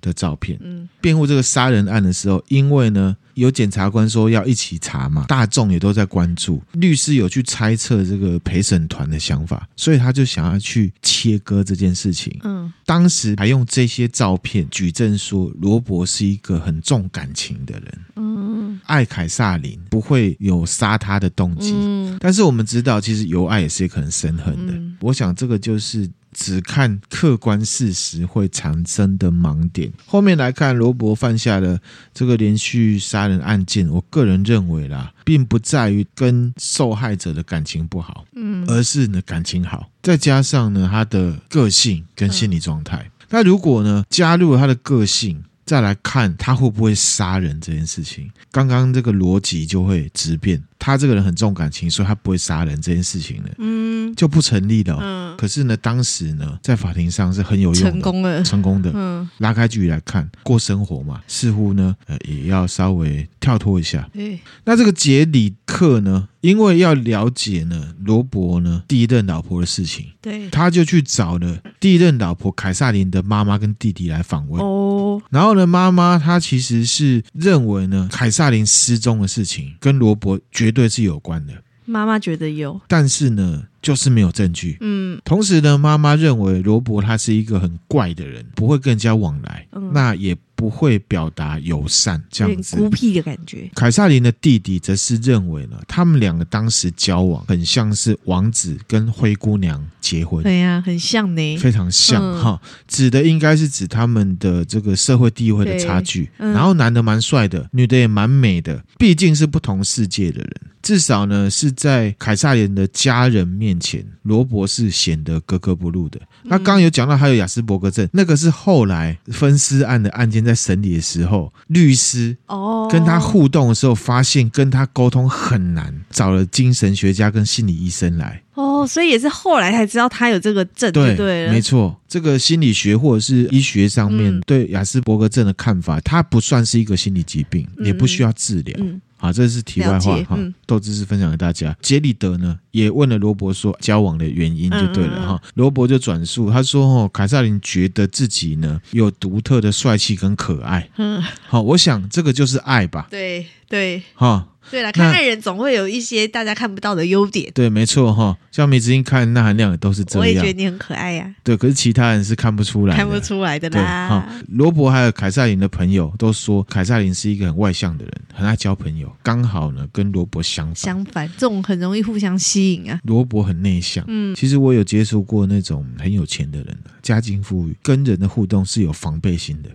的照片。嗯，辩护这个杀人案的时候，因为呢。有检察官说要一起查嘛，大众也都在关注，律师有去猜测这个陪审团的想法，所以他就想要去切割这件事情。嗯，当时还用这些照片举证说罗伯是一个很重感情的人，嗯，爱凯萨琳不会有杀他的动机。嗯，但是我们知道，其实有爱也是可能生恨的。嗯，我想这个就是。只看客观事实会产生的盲点。后面来看，罗伯犯下的这个连续杀人案件，我个人认为啦，并不在于跟受害者的感情不好，嗯，而是呢感情好，再加上呢他的个性跟心理状态。那如果呢加入了他的个性，再来看他会不会杀人这件事情，刚刚这个逻辑就会直变。他这个人很重感情，所以他不会杀人这件事情呢，嗯，就不成立了。嗯，可是呢，当时呢，在法庭上是很有用的，成功的，成功的。嗯，拉开距离来看，过生活嘛，似乎呢，呃，也要稍微跳脱一下。对，那这个杰里克呢，因为要了解呢罗伯呢第一任老婆的事情，对，他就去找了第一任老婆凯撒琳的妈妈跟弟弟来访问。哦，然后呢，妈妈她其实是认为呢，凯撒琳失踪的事情跟罗伯绝。绝对是有关的，妈妈觉得有，但是呢，就是没有证据。嗯，同时呢，妈妈认为罗伯他是一个很怪的人，不会跟人家往来，嗯、那也不会表达友善，这样子孤僻的感觉。凯撒琳的弟弟则是认为呢，他们两个当时交往很像是王子跟灰姑娘结婚，对呀、啊，很像呢，非常像哈、嗯。指的应该是指他们的这个社会地位的差距。嗯、然后男的蛮帅的，女的也蛮美的，毕竟是不同世界的人。至少呢，是在凯撒琳的家人面前，罗伯是显得格格不入的。那刚刚有讲到还有雅斯伯格症，那个是后来分尸案的案件在审理的时候，律师哦跟他互动的时候，发现跟他沟通很难，找了精神学家跟心理医生来。哦，所以也是后来才知道他有这个症，对对，没错。这个心理学或者是医学上面对雅斯伯格症的看法，它不算是一个心理疾病，也不需要治疗。嗯好，这是题外话哈，豆知识分享给大家。杰里德呢也问了罗伯说交往的原因就对了哈，罗伯就转述他说哦，凯撒琳觉得自己呢有独特的帅气跟可爱，嗯，好，我想这个就是爱吧，对对，哈。对了，看爱人总会有一些大家看不到的优点。对，没错哈，像梅子英看那含量也都是这样。我也觉得你很可爱呀、啊。对，可是其他人是看不出来的，看不出来的啦。哈，罗伯还有凯撒琳的朋友都说，凯撒琳是一个很外向的人，很爱交朋友。刚好呢，跟罗伯相反。相反，这种很容易互相吸引啊。罗伯很内向。嗯，其实我有接触过那种很有钱的人，家境富裕，跟人的互动是有防备心的。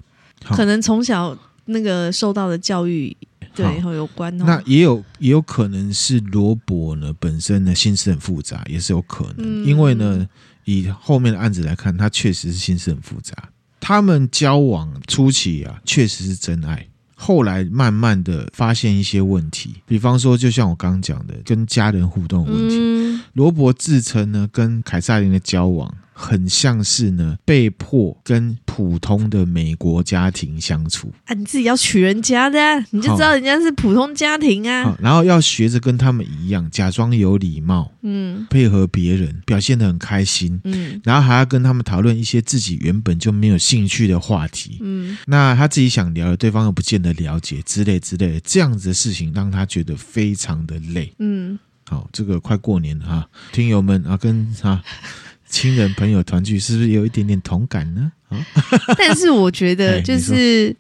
可能从小那个受到的教育。对，有关哦。那也有也有可能是罗伯呢本身呢心思很复杂，也是有可能。嗯、因为呢，以后面的案子来看，他确实是心思很复杂。他们交往初期啊，确实是真爱。后来慢慢的发现一些问题，比方说，就像我刚刚讲的，跟家人互动问题。嗯、罗伯自称呢，跟凯撒琳的交往。很像是呢，被迫跟普通的美国家庭相处啊！你自己要娶人家的，你就知道人家是普通家庭啊。然后要学着跟他们一样，假装有礼貌，嗯，配合别人，表现得很开心，嗯，然后还要跟他们讨论一些自己原本就没有兴趣的话题，嗯，那他自己想聊的，对方又不见得了解，之类之类的，这样子的事情让他觉得非常的累，嗯。好，这个快过年了哈，听友们啊，跟哈。亲人朋友团聚是不是有一点点同感呢？啊 但是我觉得，就是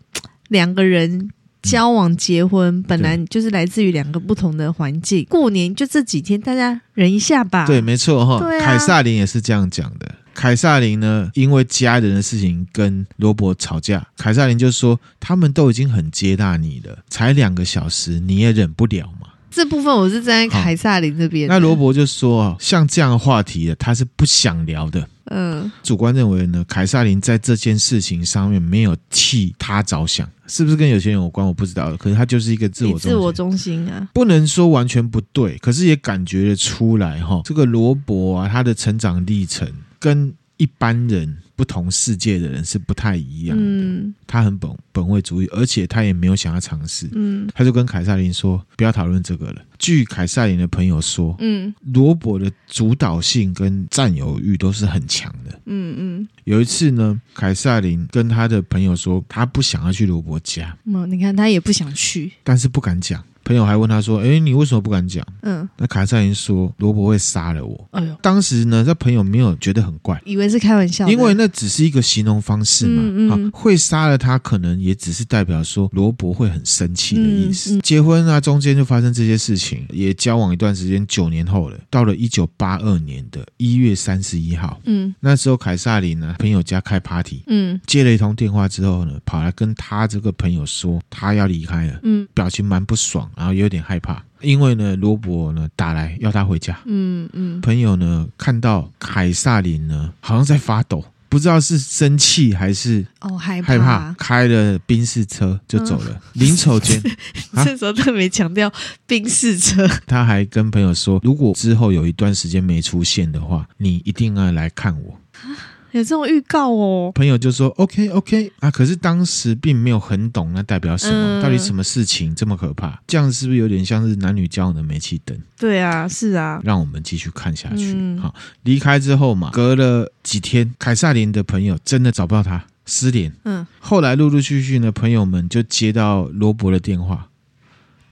两个人交往结婚，本来就是来自于两个不同的环境。过年就这几天，大家忍一下吧。对，没错哈。凯撒琳也是这样讲的。凯撒琳呢，因为家人的事情跟罗伯吵架，凯撒琳就说：“他们都已经很接纳你了，才两个小时，你也忍不了吗？”这部分我是站在凯撒琳这边。那罗伯就说：“像这样的话题，他是不想聊的。”嗯，主观认为呢，凯撒琳在这件事情上面没有替他着想，是不是跟有些人有关？我不知道。可是他就是一个自我自我中心啊，不能说完全不对，可是也感觉得出来哈。这个罗伯啊，他的成长历程跟一般人。不同世界的人是不太一样的。嗯，他很本本位主义，而且他也没有想要尝试。嗯，他就跟凯瑟琳说：“不要讨论这个了。”据凯瑟琳的朋友说，嗯，罗伯的主导性跟占有欲都是很强的。嗯嗯，有一次呢，凯瑟琳跟他的朋友说，他不想要去罗伯家。嗯，你看他也不想去，但是不敢讲。朋友还问他说：“哎，你为什么不敢讲？”嗯，那凯撒琳说：“罗伯会杀了我。”哎呦，当时呢，这朋友没有觉得很怪，以为是开玩笑，因为那只是一个形容方式嘛。嗯嗯，会杀了他，可能也只是代表说罗伯会很生气的意思。结婚啊，中间就发生这些事情，也交往一段时间，九年后了，到了一九八二年的一月三十一号，嗯，那时候凯撒琳呢，朋友家开 party，嗯，接了一通电话之后呢，跑来跟他这个朋友说他要离开了，嗯，表情蛮不爽。然后有点害怕，因为呢，罗伯呢打来要他回家。嗯嗯，朋友呢看到凯萨琳呢好像在发抖，不知道是生气还是哦害怕，害怕，开了宾士车就走了。临走前，这时候特别强调宾士车。他还跟朋友说，如果之后有一段时间没出现的话，你一定要来看我。有这种预告哦，朋友就说 OK OK 啊，可是当时并没有很懂那代表什么，嗯、到底什么事情这么可怕？这样是不是有点像是男女交往的煤气灯？对啊，是啊，让我们继续看下去。嗯、好，离开之后嘛，隔了几天，凯撒琳的朋友真的找不到他，失联。嗯，后来陆陆续续呢，朋友们就接到罗伯的电话，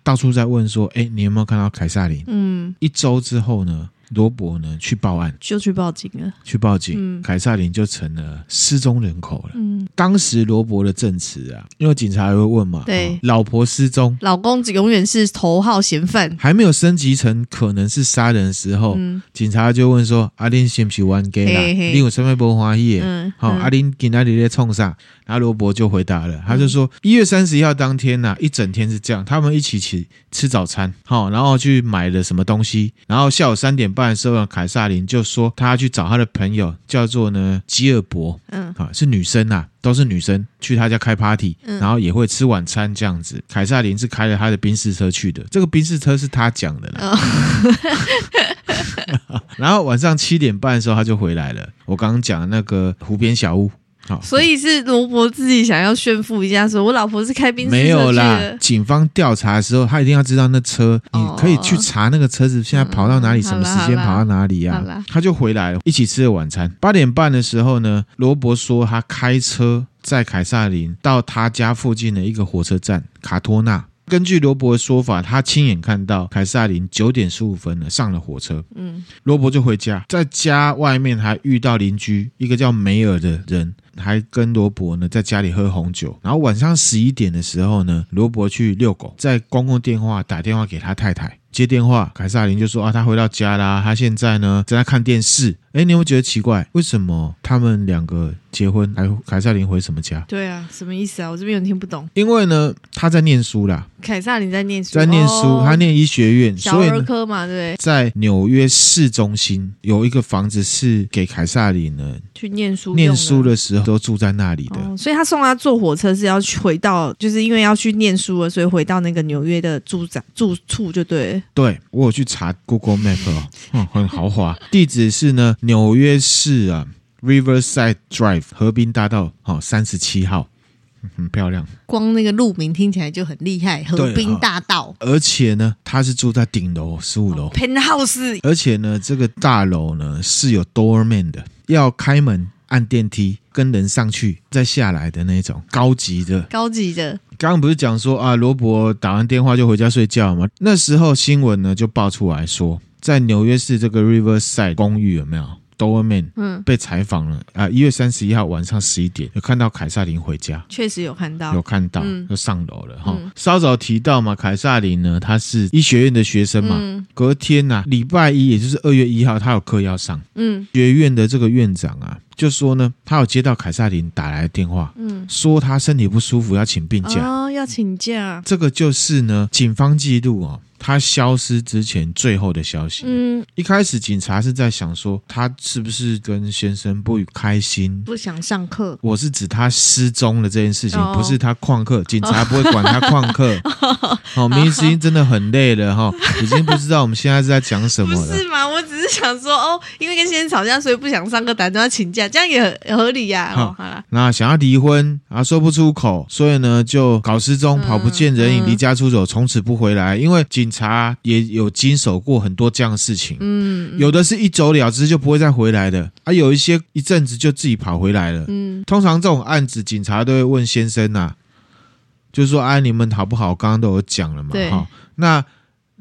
到处在问说：“哎，你有没有看到凯撒琳？”嗯，一周之后呢，罗伯呢去报案，就去报警了。去报警，凯萨琳就成了失踪人口了。嗯，当时罗伯的证词啊，因为警察会问嘛，对，老婆失踪，老公永远是头号嫌犯，还没有升级成可能是杀人的时候，警察就问说：“阿林是不是冤家啦？你有什么不欢喜？嗯，好，阿林今天你在冲啥？”然后罗伯就回答了，他就说：“一月三十一号当天呐，一整天是这样，他们一起起吃早餐，好，然后去买了什么东西，然后下午三点半。”的时候，凯撒琳就说他要去找他的朋友，叫做呢吉尔伯，嗯，啊，是女生啊，都是女生，去他家开 party，然后也会吃晚餐这样子。凯撒琳是开了他的宾士车去的，这个宾士车是他讲的啦。然后晚上七点半的时候他就回来了，我刚刚讲的那个湖边小屋。好，所以是罗伯自己想要炫富一下，说我老婆是开宾。没有啦，警方调查的时候，他一定要知道那车，你可以去查那个车子现在跑到哪里，什么时间跑到哪里啊？他就回来了，一起吃了晚餐。八点半的时候呢，罗伯说他开车在凯撒林到他家附近的一个火车站卡托纳。根据罗伯的说法，他亲眼看到凯瑟琳九点十五分了上了火车。嗯，罗伯就回家，在家外面还遇到邻居一个叫梅尔的人，还跟罗伯呢在家里喝红酒。然后晚上十一点的时候呢，罗伯去遛狗，在公共电话打电话给他太太。接电话，凯瑟琳就说啊，他回到家啦，他现在呢正在看电视。哎，你有没有觉得奇怪？为什么他们两个结婚，还凯撒琳回什么家？对啊，什么意思啊？我这边有点听不懂。因为呢，他在念书啦。凯撒琳在念书，在念书，哦、他念医学院，小儿科嘛，对。在纽约市中心有一个房子是给凯撒琳呢去念书，念书的时候都住在那里的。哦、所以他送他坐火车是要去回到，就是因为要去念书了，所以回到那个纽约的住宅住处就对。对，我有去查 Google Map 哦，嗯、很豪华，地址是呢纽约市啊 Riverside Drive 河滨大道好三十七号。很漂亮，光那个路名听起来就很厉害。河滨大道，而且呢，他是住在顶楼十五楼 Penthouse，而且呢，这个大楼呢是有 doorman 的，要开门按电梯跟人上去再下来的那种高级的。高级的。刚刚不是讲说啊，罗伯打完电话就回家睡觉吗？那时候新闻呢就爆出来说，在纽约市这个 Riverside 公寓有没有？Doorman 嗯，被采访了啊！一月三十一号晚上十一点，有看到凯萨琳回家，确实有看到，有看到，嗯、就上楼了哈。稍早提到嘛，凯萨琳呢，她是医学院的学生嘛，嗯、隔天呐、啊，礼拜一，也就是二月一号，他有课要上，嗯，学院的这个院长啊。就说呢，他有接到凯萨琳打来的电话，嗯，说他身体不舒服，要请病假，哦，要请假。这个就是呢，警方记录哦，他消失之前最后的消息。嗯，一开始警察是在想说，他是不是跟先生不开心，不想上课。我是指他失踪了这件事情，哦、不是他旷课，警察不会管他旷课。哦，明星真的很累了哈、哦，已经不知道我们现在是在讲什么了。不是吗？我只是想说，哦，因为跟先生吵架，所以不想上课，打电话请假。这样也很合理呀、啊。哦，好了，那想要离婚啊，说不出口，所以呢就搞失踪，跑不见人影，离家出走，从此不回来。因为警察也有经手过很多这样的事情，嗯，有的是一走了之就不会再回来的，啊，有一些一阵子就自己跑回来了。嗯，通常这种案子，警察都会问先生呐、啊，就是说，哎，你们好不好？刚刚都有讲了嘛，哈，那。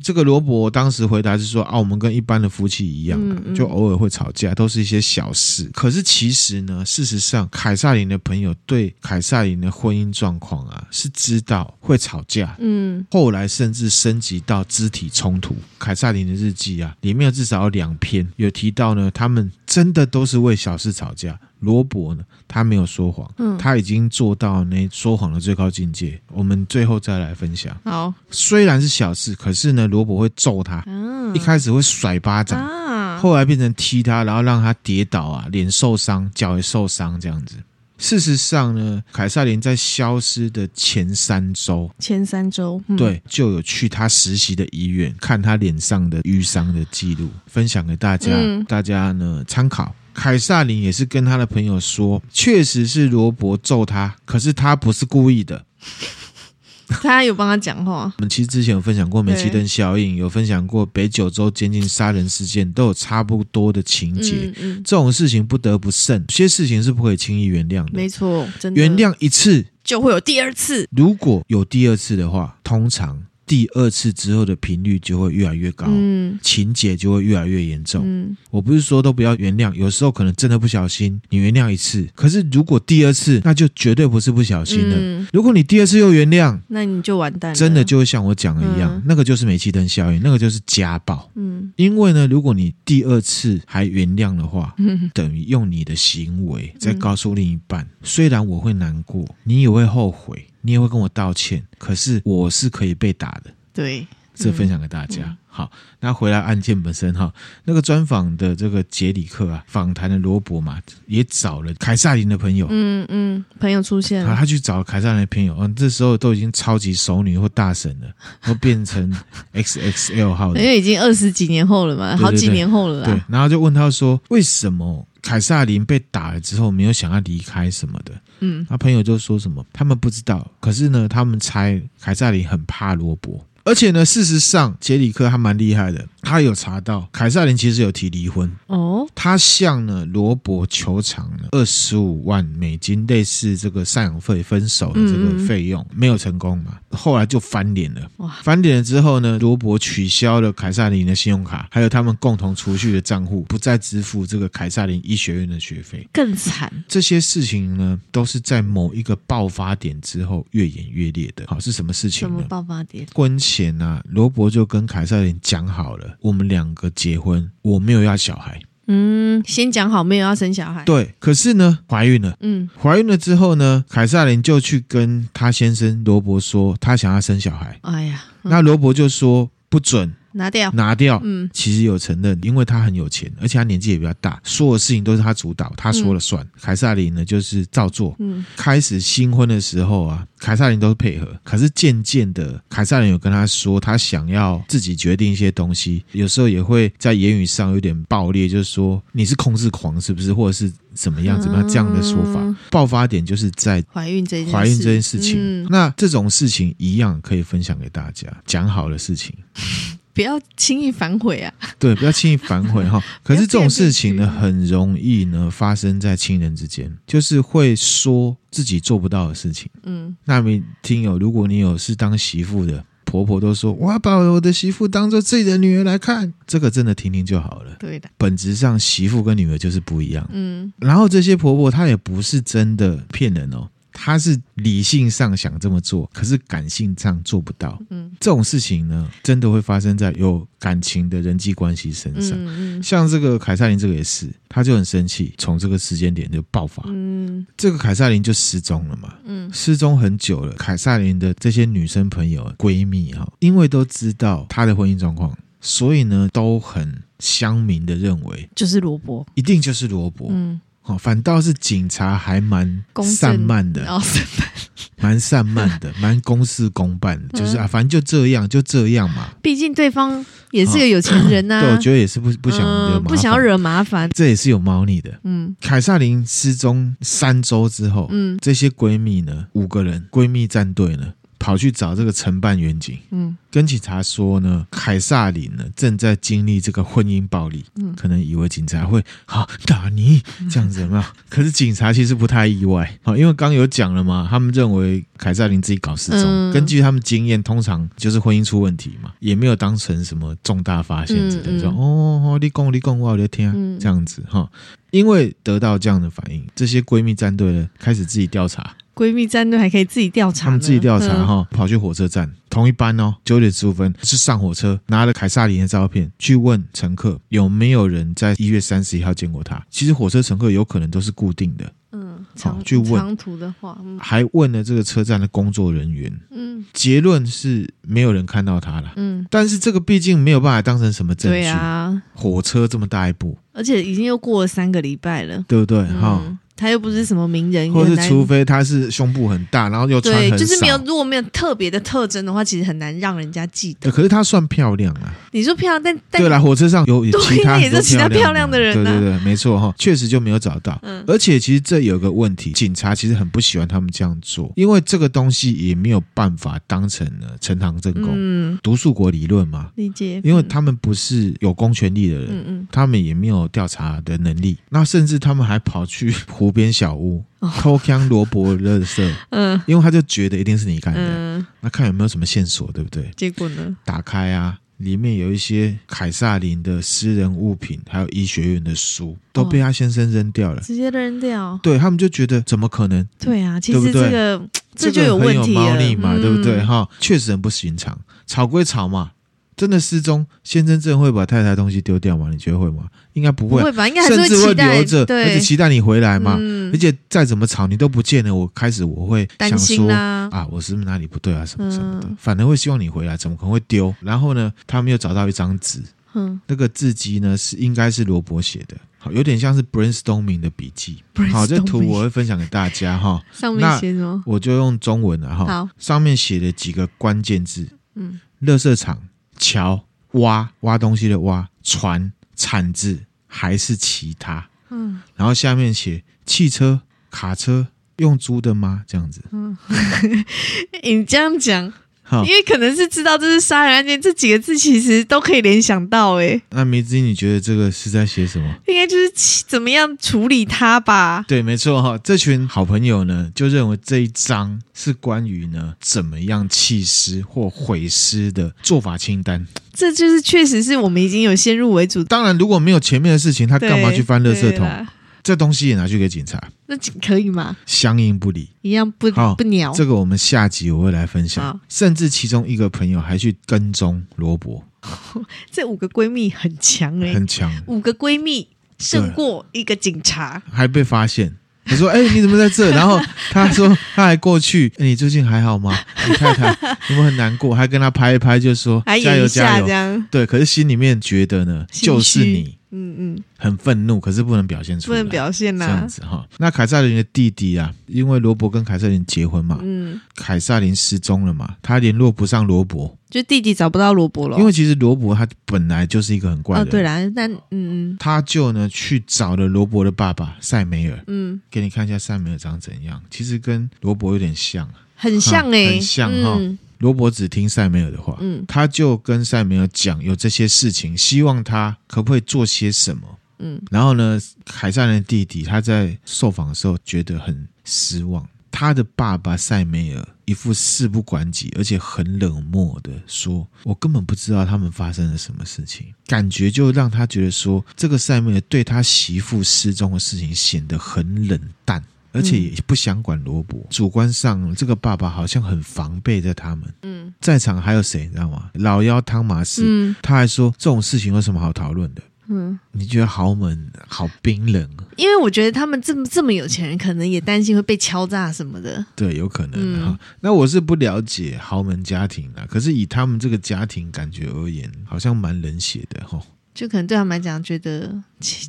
这个罗伯当时回答是说啊，我们跟一般的夫妻一样，啊，就偶尔会吵架，都是一些小事。可是其实呢，事实上，凯撒琳的朋友对凯撒琳的婚姻状况啊是知道会吵架，嗯，后来甚至升级到肢体冲突。凯撒琳的日记啊，里面有至少有两篇有提到呢，他们真的都是为小事吵架。罗伯呢，他没有说谎，嗯，他已经做到那说谎的最高境界。我们最后再来分享。好，虽然是小事，可是呢，罗伯会揍他，嗯，一开始会甩巴掌，啊，后来变成踢他，然后让他跌倒啊，脸受伤，脚也受伤，这样子。事实上呢，凯撒琳在消失的前三周，前三周，嗯，对，就有去他实习的医院看他脸上的淤伤的记录，分享给大家，嗯，大家呢参考。凯撒琳也是跟他的朋友说，确实是罗伯揍他，可是他不是故意的。他有帮他讲话。我们其实之前有分享过煤气灯效应，有分享过北九州监禁杀人事件，都有差不多的情节。嗯嗯，这种事情不得不慎，有些事情是不可以轻易原谅的。没错，真的。原谅一次就会有第二次。如果有第二次的话，通常。第二次之后的频率就会越来越高，嗯，情节就会越来越严重。嗯，我不是说都不要原谅，有时候可能真的不小心，你原谅一次，可是如果第二次，那就绝对不是不小心了。嗯，如果你第二次又原谅，那你就完蛋了，真的就会像我讲的一样，嗯，那个就是煤气灯效应，那个就是家暴。嗯，因为呢，如果你第二次还原谅的话，嗯，等于用你的行为在告诉另一半，虽然我会难过，你也会后悔。你也会跟我道歉，可是我是可以被打的。对，这分享给大家。嗯、好，那回来案件本身哈，那个专访的这个杰里克啊，访谈的罗伯嘛，也找了凯撒琳的朋友。嗯嗯，朋友出现了，他去找凯撒琳的朋友。嗯，这时候都已经超级熟女或大神了，都变成 XXL 号的，因为已经二十几年后了嘛，好几年后了啦。对，然后就问他说，为什么？凯撒琳被打了之后，没有想要离开什么的。嗯，他朋友就说什么，他们不知道，可是呢，他们猜凯撒琳很怕罗伯。而且呢，事实上，杰里克还蛮厉害的。他有查到凯撒琳其实有提离婚哦。他向呢罗伯求偿了二十五万美金，类似这个赡养费分手的这个费用，没有成功嘛。后来就翻脸了。哇！翻脸了之后呢，罗伯取消了凯撒琳的信用卡，还有他们共同储蓄的账户，不再支付这个凯撒琳医学院的学费。更惨。这些事情呢，都是在某一个爆发点之后越演越烈的。好，是什么事情呢？什么爆发点？前啊，罗伯就跟凯瑟琳讲好了，我们两个结婚，我没有要小孩。嗯，先讲好没有要生小孩。对，可是呢，怀孕了。嗯，怀孕了之后呢，凯瑟琳就去跟他先生罗伯说，他想要生小孩。哎呀，嗯、那罗伯就说不准。拿掉，拿掉。嗯，其实有承认，因为他很有钱，而且他年纪也比较大，所有事情都是他主导，他说了算。嗯、凯撒琳呢，就是照做。嗯，开始新婚的时候啊，凯撒琳都是配合，可是渐渐的，凯撒琳有跟他说，他想要自己决定一些东西，有时候也会在言语上有点暴烈，就是说你是控制狂是不是，或者是怎么样怎么样这样的说法。嗯、爆发点就是在怀孕这件怀孕这件事情。嗯、那这种事情一样可以分享给大家，讲好的事情。不要轻易反悔啊！对，不要轻易反悔哈。可是这种事情呢，很容易呢发生在亲人之间，就是会说自己做不到的事情。嗯，那名听友，如果你有是当媳妇的，婆婆都说我要把我的媳妇当做自己的女儿来看，这个真的听听就好了。对的，本质上媳妇跟女儿就是不一样。嗯，然后这些婆婆她也不是真的骗人哦。他是理性上想这么做，可是感性上做不到。嗯，这种事情呢，真的会发生在有感情的人际关系身上。嗯嗯，像这个凯撒琳，这个也是，他就很生气，从这个时间点就爆发。嗯，这个凯撒琳就失踪了嘛。嗯，失踪很久了。凯撒琳的这些女生朋友、闺蜜哈，因为都知道她的婚姻状况，所以呢，都很乡民的认为，就是罗伯，一定就是罗伯。嗯。哦，反倒是警察还蛮散漫的，蛮散漫的，蛮公事公办的，就是啊，反正就这样，就这样嘛。毕竟对方也是个有钱人呐，对，我觉得也是不不想惹麻烦，不想要惹麻烦，这也是有猫腻的。嗯，凯撒琳失踪三周之后，嗯，这些闺蜜呢，五个人闺蜜战队呢。跑去找这个承办员警，嗯，跟警察说呢，凯撒琳呢正在经历这个婚姻暴力，嗯，可能以为警察会好打你这样子有没有？可是警察其实不太意外，好，因为刚有讲了嘛，他们认为凯撒琳自己搞失踪，嗯、根据他们经验，通常就是婚姻出问题嘛，也没有当成什么重大发现之类，嗯嗯、说哦，你讲你讲，我的天，嗯、这样子哈，因为得到这样的反应，这些闺蜜战队呢开始自己调查。闺蜜战队还可以自己调查，他们自己调查哈，跑去火车站同一班哦，九点十五分是上火车，拿了凯撒琳的照片去问乘客有没有人在一月三十一号见过他。其实火车乘客有可能都是固定的，嗯，长去问。长途的话，还问了这个车站的工作人员，嗯，结论是没有人看到他了，嗯，但是这个毕竟没有办法当成什么证据，对啊，火车这么大一部，而且已经又过了三个礼拜了，对不对？哈、嗯。他又不是什么名人，或是除非他是胸部很大，然后又穿很少，对，就是没有，如果没有特别的特征的话，其实很难让人家记得。可是他算漂亮啊！你说漂亮，但但对啦，火车上有其他也是其他漂亮的人，对对对，没错哈，确实就没有找到。嗯，而且其实这有个问题，警察其实很不喜欢他们这样做，因为这个东西也没有办法当成了呈堂证供。嗯，毒树国理论嘛，理解。因为他们不是有公权力的人，嗯嗯，他们也没有调查的能力，那甚至他们还跑去 湖边小屋偷抢罗伯垃圾，嗯，因为他就觉得一定是你干的，嗯，那看有没有什么线索，对不对？结果呢？打开啊，里面有一些凯撒林的私人物品，还有医学院的书，都被他先生扔掉了，直接扔掉。对，他们就觉得怎么可能？对啊，其实这个这就有问题了，猫腻嘛，嗯、对不对？哈，确实很不寻常。吵归吵嘛。真的失踪，先生真的会把太太东西丢掉吗？你觉得会吗？应该不会，不会吧？应该还是会甚至会留着，对而且期待你回来嘛。嗯、而且再怎么吵，你都不见了，我开始我会想说啊，啊，我是不是哪里不对啊？什么什么的，嗯、反而会希望你回来，怎么可能会丢？然后呢，他们又找到一张纸，嗯，那个字迹呢是应该是罗伯写的，好，有点像是 brainstorming 的笔记。好，这图我会分享给大家哈。上面写什么？我就用中文了哈。好，上面写了几个关键字，嗯，垃圾场、桥。挖挖东西的挖，船铲子还是其他？嗯，然后下面写汽车、卡车用租的吗？这样子。嗯，你这样讲。因为可能是知道这是杀人案件，这几个字其实都可以联想到。哎，那梅子，你觉得这个是在写什么？应该就是怎么样处理他吧？对，没错哈。这群好朋友呢，就认为这一章是关于呢怎么样弃尸或毁尸的做法清单。这就是确实是我们已经有先入为主。当然，如果没有前面的事情，他干嘛去翻垃圾桶？这东西也拿去给警察，那可以吗？相应不理，一样不好不鸟。这个我们下集我会来分享。甚至其中一个朋友还去跟踪罗伯。这五个闺蜜很强哎、欸，很强。五个闺蜜胜过一个警察，还被发现。他说：“哎、欸，你怎么在这？” 然后他说：“他还过去，欸、你最近还好吗？你太太有没有很难过？还跟他拍一拍，就说加油加油。对，可是心里面觉得呢，就是你。”嗯嗯，很愤怒，可是不能表现出来，不能表现呐，这样子哈。那凯瑟琳的弟弟啊，因为罗伯跟凯瑟琳结婚嘛，嗯，凯瑟琳失踪了嘛，他联络不上罗伯，就弟弟找不到罗伯了。因为其实罗伯他本来就是一个很怪的人，哦，对啦，但嗯嗯，他就呢去找了罗伯的爸爸塞梅尔，嗯，给你看一下塞梅尔长怎样，其实跟罗伯有点像，很像哎，很像哈。嗯罗伯只听塞梅尔的话，嗯，他就跟塞梅尔讲有这些事情，希望他可不可以做些什么，嗯，然后呢，凯萨琳的弟弟他在受访的时候觉得很失望，他的爸爸塞梅尔一副事不关己，而且很冷漠的说：“我根本不知道他们发生了什么事情。”感觉就让他觉得说，这个塞梅尔对他媳妇失踪的事情显得很冷淡。而且也不想管罗伯，主观上这个爸爸好像很防备着他们。嗯，在场还有谁你知道吗？老幺汤马斯，嗯，他还说这种事情有什么好讨论的？嗯，你觉得豪门好冰冷？因为我觉得他们这么这么有钱人，可能也担心会被敲诈什么的。对，有可能哈。嗯，那我是不了解豪门家庭啦，可是以他们这个家庭感觉而言，好像蛮冷血的哈。就可能对他们来讲，觉得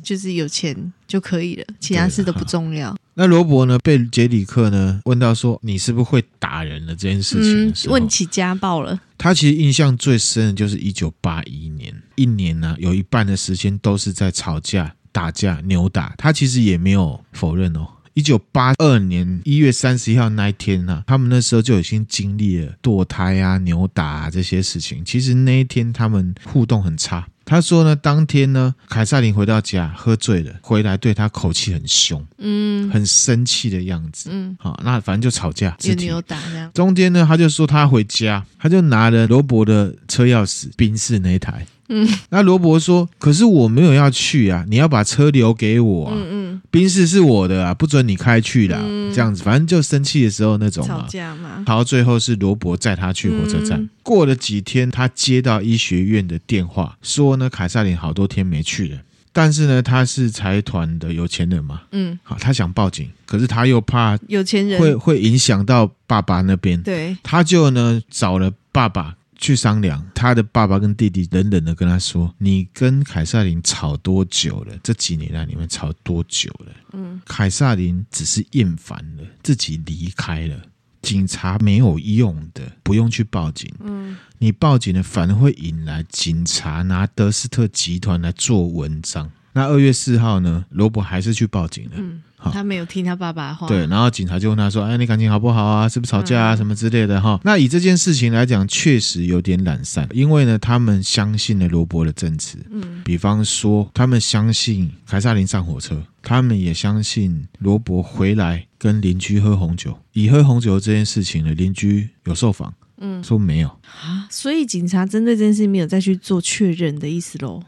就是有钱就可以了，其他事都不重要。那罗伯呢？被杰里克呢问到说：“你是不是会打人了？”这件事情问起家暴了。他其实印象最深的就是一九八一年，一年呢，啊，有一半的时间都是在吵架、打架、扭打。他其实也没有否认哦。一九八二年一月三十一号那一天呢，啊，他们那时候就已经经历了堕胎啊、扭打啊这些事情。其实那一天他们互动很差。他说呢，当天呢，凯撒琳回到家喝醉了，回来对他口气很凶，嗯，很生气的样子，嗯，好，那反正就吵架，有扭打这样。中间呢，他就说他回家，他就拿了罗伯的车钥匙，宾士那一台。嗯，那罗伯说：“可是我没有要去啊，你要把车留给我啊。嗯嗯，宾士是我的啊，不准你开去啦。嗯，这样子，反正就生气的时候那种嘛。吵架嘛。好，最后是罗伯载他去火车站。嗯，过了几天，他接到医学院的电话，说呢，凯撒琳好多天没去了。但是呢，他是财团的有钱人嘛。嗯，好，他想报警，可是他又怕有钱人会会影响到爸爸那边。对，他就呢找了爸爸。去商量，他的爸爸跟弟弟冷冷的跟他说：“你跟凯撒琳吵多久了？这几年来你们吵多久了？”嗯，凯撒琳只是厌烦了，自己离开了。警察没有用的，不用去报警。嗯，你报警了，反而会引来警察拿德斯特集团来做文章。那二月四号呢，罗伯还是去报警了。嗯，好，他没有听他爸爸的话。对，然后警察就问他说：“哎，你感情好不好啊？是不是吵架啊？什么之类的？”哈，那以这件事情来讲，确实有点懒散，因为呢，他们相信了罗伯的证词。嗯，比方说，他们相信凯撒琳上火车，他们也相信罗伯回来跟邻居喝红酒。以喝红酒这件事情呢，邻居有受访。嗯，说没有啊，所以警察针对这件事没有再去做确认的意思喽。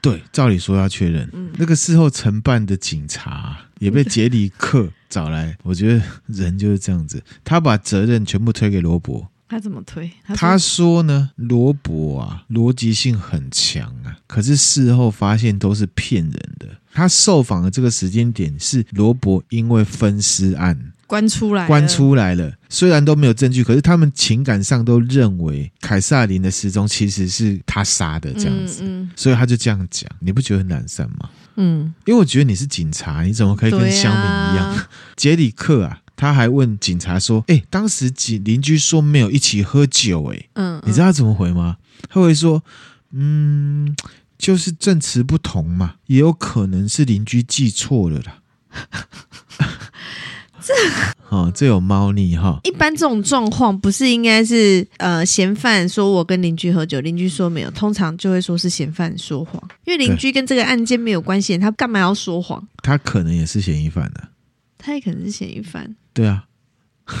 对，照理说要确认。嗯，那个事后承办的警察也被杰里克找来，我觉得人就是这样子，他把责任全部推给罗伯。他怎么推？他说，他说呢，罗伯啊，逻辑性很强啊，可是事后发现都是骗人的。他受访的这个时间点是罗伯因为分尸案。关出来，关出来了。虽然都没有证据，可是他们情感上都认为凯撒琳的失踪其实是他杀的这样子，嗯嗯、所以他就这样讲。你不觉得很难散吗？嗯，因为我觉得你是警察，你怎么可以跟乡民一样？啊、杰里克啊，他还问警察说：“哎、欸，当时邻邻居说没有一起喝酒、欸，哎，嗯，你知道他怎么回吗？他会说：嗯，就是证词不同嘛，也有可能是邻居记错了啦。”这 哦，这有猫腻哈。一般这种状况不是应该是呃嫌犯说我跟邻居喝酒，邻居说没有，通常就会说是嫌犯说谎，因为邻居跟这个案件没有关系，他干嘛要说谎？他可能也是嫌疑犯呢、啊。他也可能是嫌疑犯。对啊。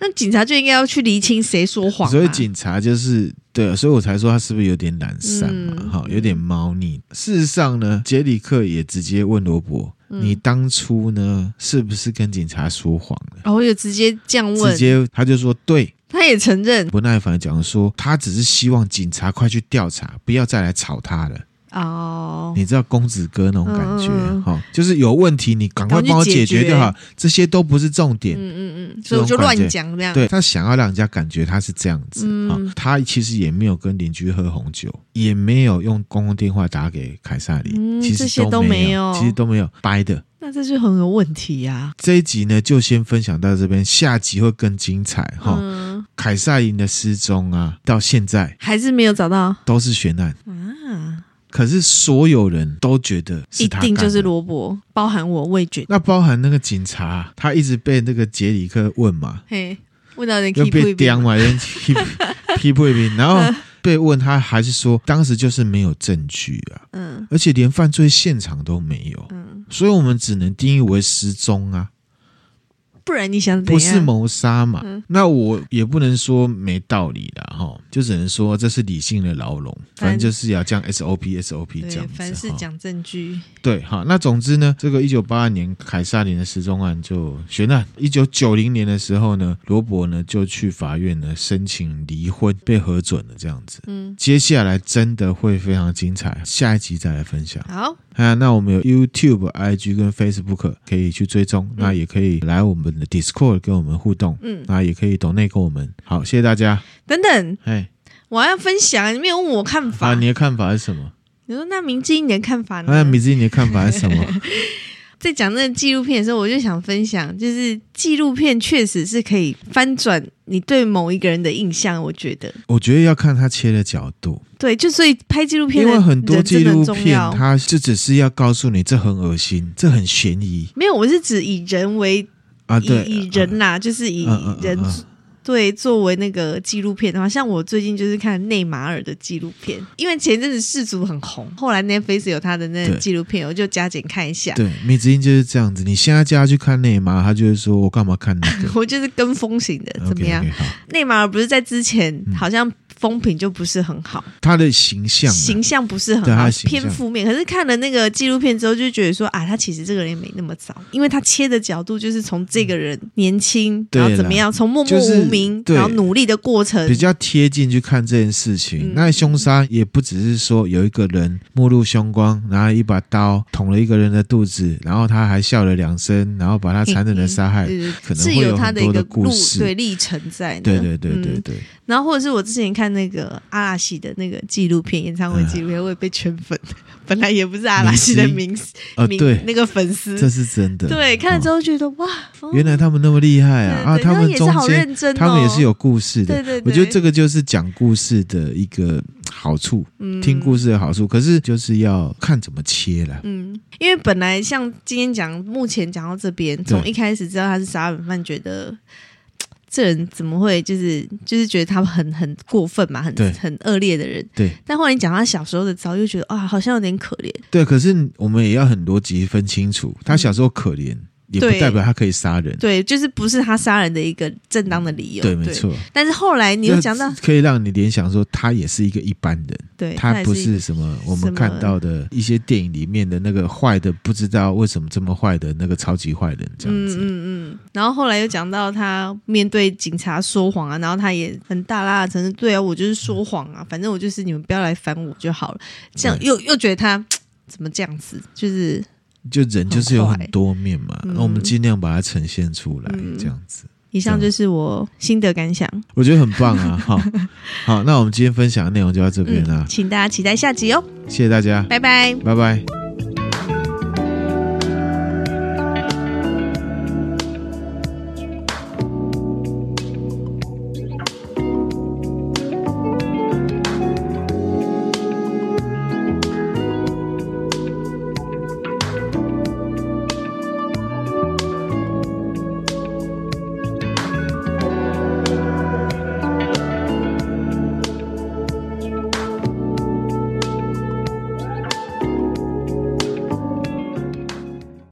那警察就应该要去厘清谁说谎、啊。所以警察就是对，所以我才说他是不是有点懒散嘛？哈、嗯，有点猫腻。事实上呢，杰里克也直接问罗伯。你当初呢，是不是跟警察说谎了？然后就直接这样问，直接他就说对，他也承认。不耐烦讲说，他只是希望警察快去调查，不要再来吵他了。哦，你知道公子哥那种感觉哈、嗯，就是有问题你赶快帮我解决就好，这些都不是重点。嗯嗯嗯，所以我就乱讲这样。对，他想要让人家感觉他是这样子啊、嗯，他其实也没有跟邻居喝红酒，也没有用公共电话打给凯萨琳、嗯，其实都没有，其实都没有掰的。那这就很有问题呀、啊。这一集呢，就先分享到这边，下集会更精彩哈、嗯。凯撒琳的失踪啊，到现在还是没有找到，都是悬案啊。可是所有人都觉得是他，一定就是罗伯，包含我，我也觉得。那包含那个警察，他一直被那个杰里克问嘛，嘿，问到人又被刁嘛，人批批不平，然后被问，他还是说当时就是没有证据啊，嗯，而且连犯罪现场都没有，嗯，所以我们只能定义为失踪啊。不然你想不是谋杀嘛、嗯？那我也不能说没道理啦。哈，就只能说这是理性的牢笼。反正就是要这样 SOP SOP 这样子。凡事讲证据。对，好。那总之呢，这个一九八二年凯撒林的失踪案就悬案。一九九零年的时候呢，罗伯呢就去法院呢申请离婚，被核准了这样子。嗯，接下来真的会非常精彩，下一集再来分享。好。啊，那我们有 YouTube、IG 跟 Facebook 可以去追踪，嗯，那也可以来我们的 Discord 跟我们互动，嗯，那也可以懂内跟我们。好，谢谢大家。等等，哎，我还要分享，你没有问我看法。啊，你的看法是什么？你说那明智英你的看法呢？那明智英你的看法是什么？在讲那个纪录片的时候，我就想分享，就是纪录片确实是可以翻转你对某一个人的印象。我觉得，我觉得要看他切的角度。对，就所以拍纪录片，因为很多纪录片，它就只是要告诉你这很恶心，这很悬疑。没有，我是指以人为啊，对，以人呐、啊，就是以人。对，作为那个纪录片的话，像我最近就是看内马尔的纪录片，因为前阵子世足很红，后来 Netflix 有他的那个纪录片，我就加减看一下。对，米子英就是这样子，你现在叫他去看内马尔，他就会说：“我干嘛看那个？” 我就是跟风型的，怎么样内马尔不是在之前好像。风评就不是很好，他的形象、啊、形象不是很好，偏负面。可是看了那个纪录片之后，就觉得说啊，他其实这个人也没那么糟，因为他切的角度就是从这个人年轻，然后怎么样，从默默无名，然后努力的过程，比较贴近去看这件事情。嗯、那凶杀也不只是说有一个人目露凶光，拿了一把刀捅了一个人的肚子，然后他还笑了两声，然后把他残忍的杀害，嗯嗯、可能会有很多的故事，对历程在。对对对对对，对。然后或者是我之前看那个阿拉西的那个纪录片，演唱会纪录片，我也被圈粉。本来也不是阿拉西的名 啊，对，那个粉丝，这是真的。对，看了之后觉得哇，原来他们那么厉害啊！啊，他们中间他们也是有故事的。对对，我觉得这个就是讲故事的一个好处，听故事的好处。可是就是要看怎么切了。嗯，因为本来像今天讲，目前讲到这边，从一开始知道他是杀人犯，觉得。这人怎么会就是就是觉得他们很很过分嘛，很很恶劣的人。对。但后来你讲他小时候的遭遇，又觉得啊，好像有点可怜。对，可是我们也要很多集分清楚，他小时候可怜。嗯也不代表他可以杀人，对，就是不是他杀人的一个正当的理由，对，没错。但是后来你又讲到，可以让你联想说，他也是一个一般人，对，他不是什么我们看到的一些电影里面的那个坏的，不知道为什么这么坏的那个超级坏人这样子。嗯嗯。然后后来又讲到他面对警察说谎啊，然后他也很大剌剌，承认，对啊，我就是说谎啊，反正我就是你们不要来烦我就好了。这样又又觉得他怎么这样子，就是。就人就是有很多面嘛，那、嗯、我们尽量把它呈现出来，嗯、这样子。以上就是我心得感想，我觉得很棒啊！好，好，那我们今天分享的内容就到这边了，请大家期待下集哦。谢谢大家，拜拜，拜拜。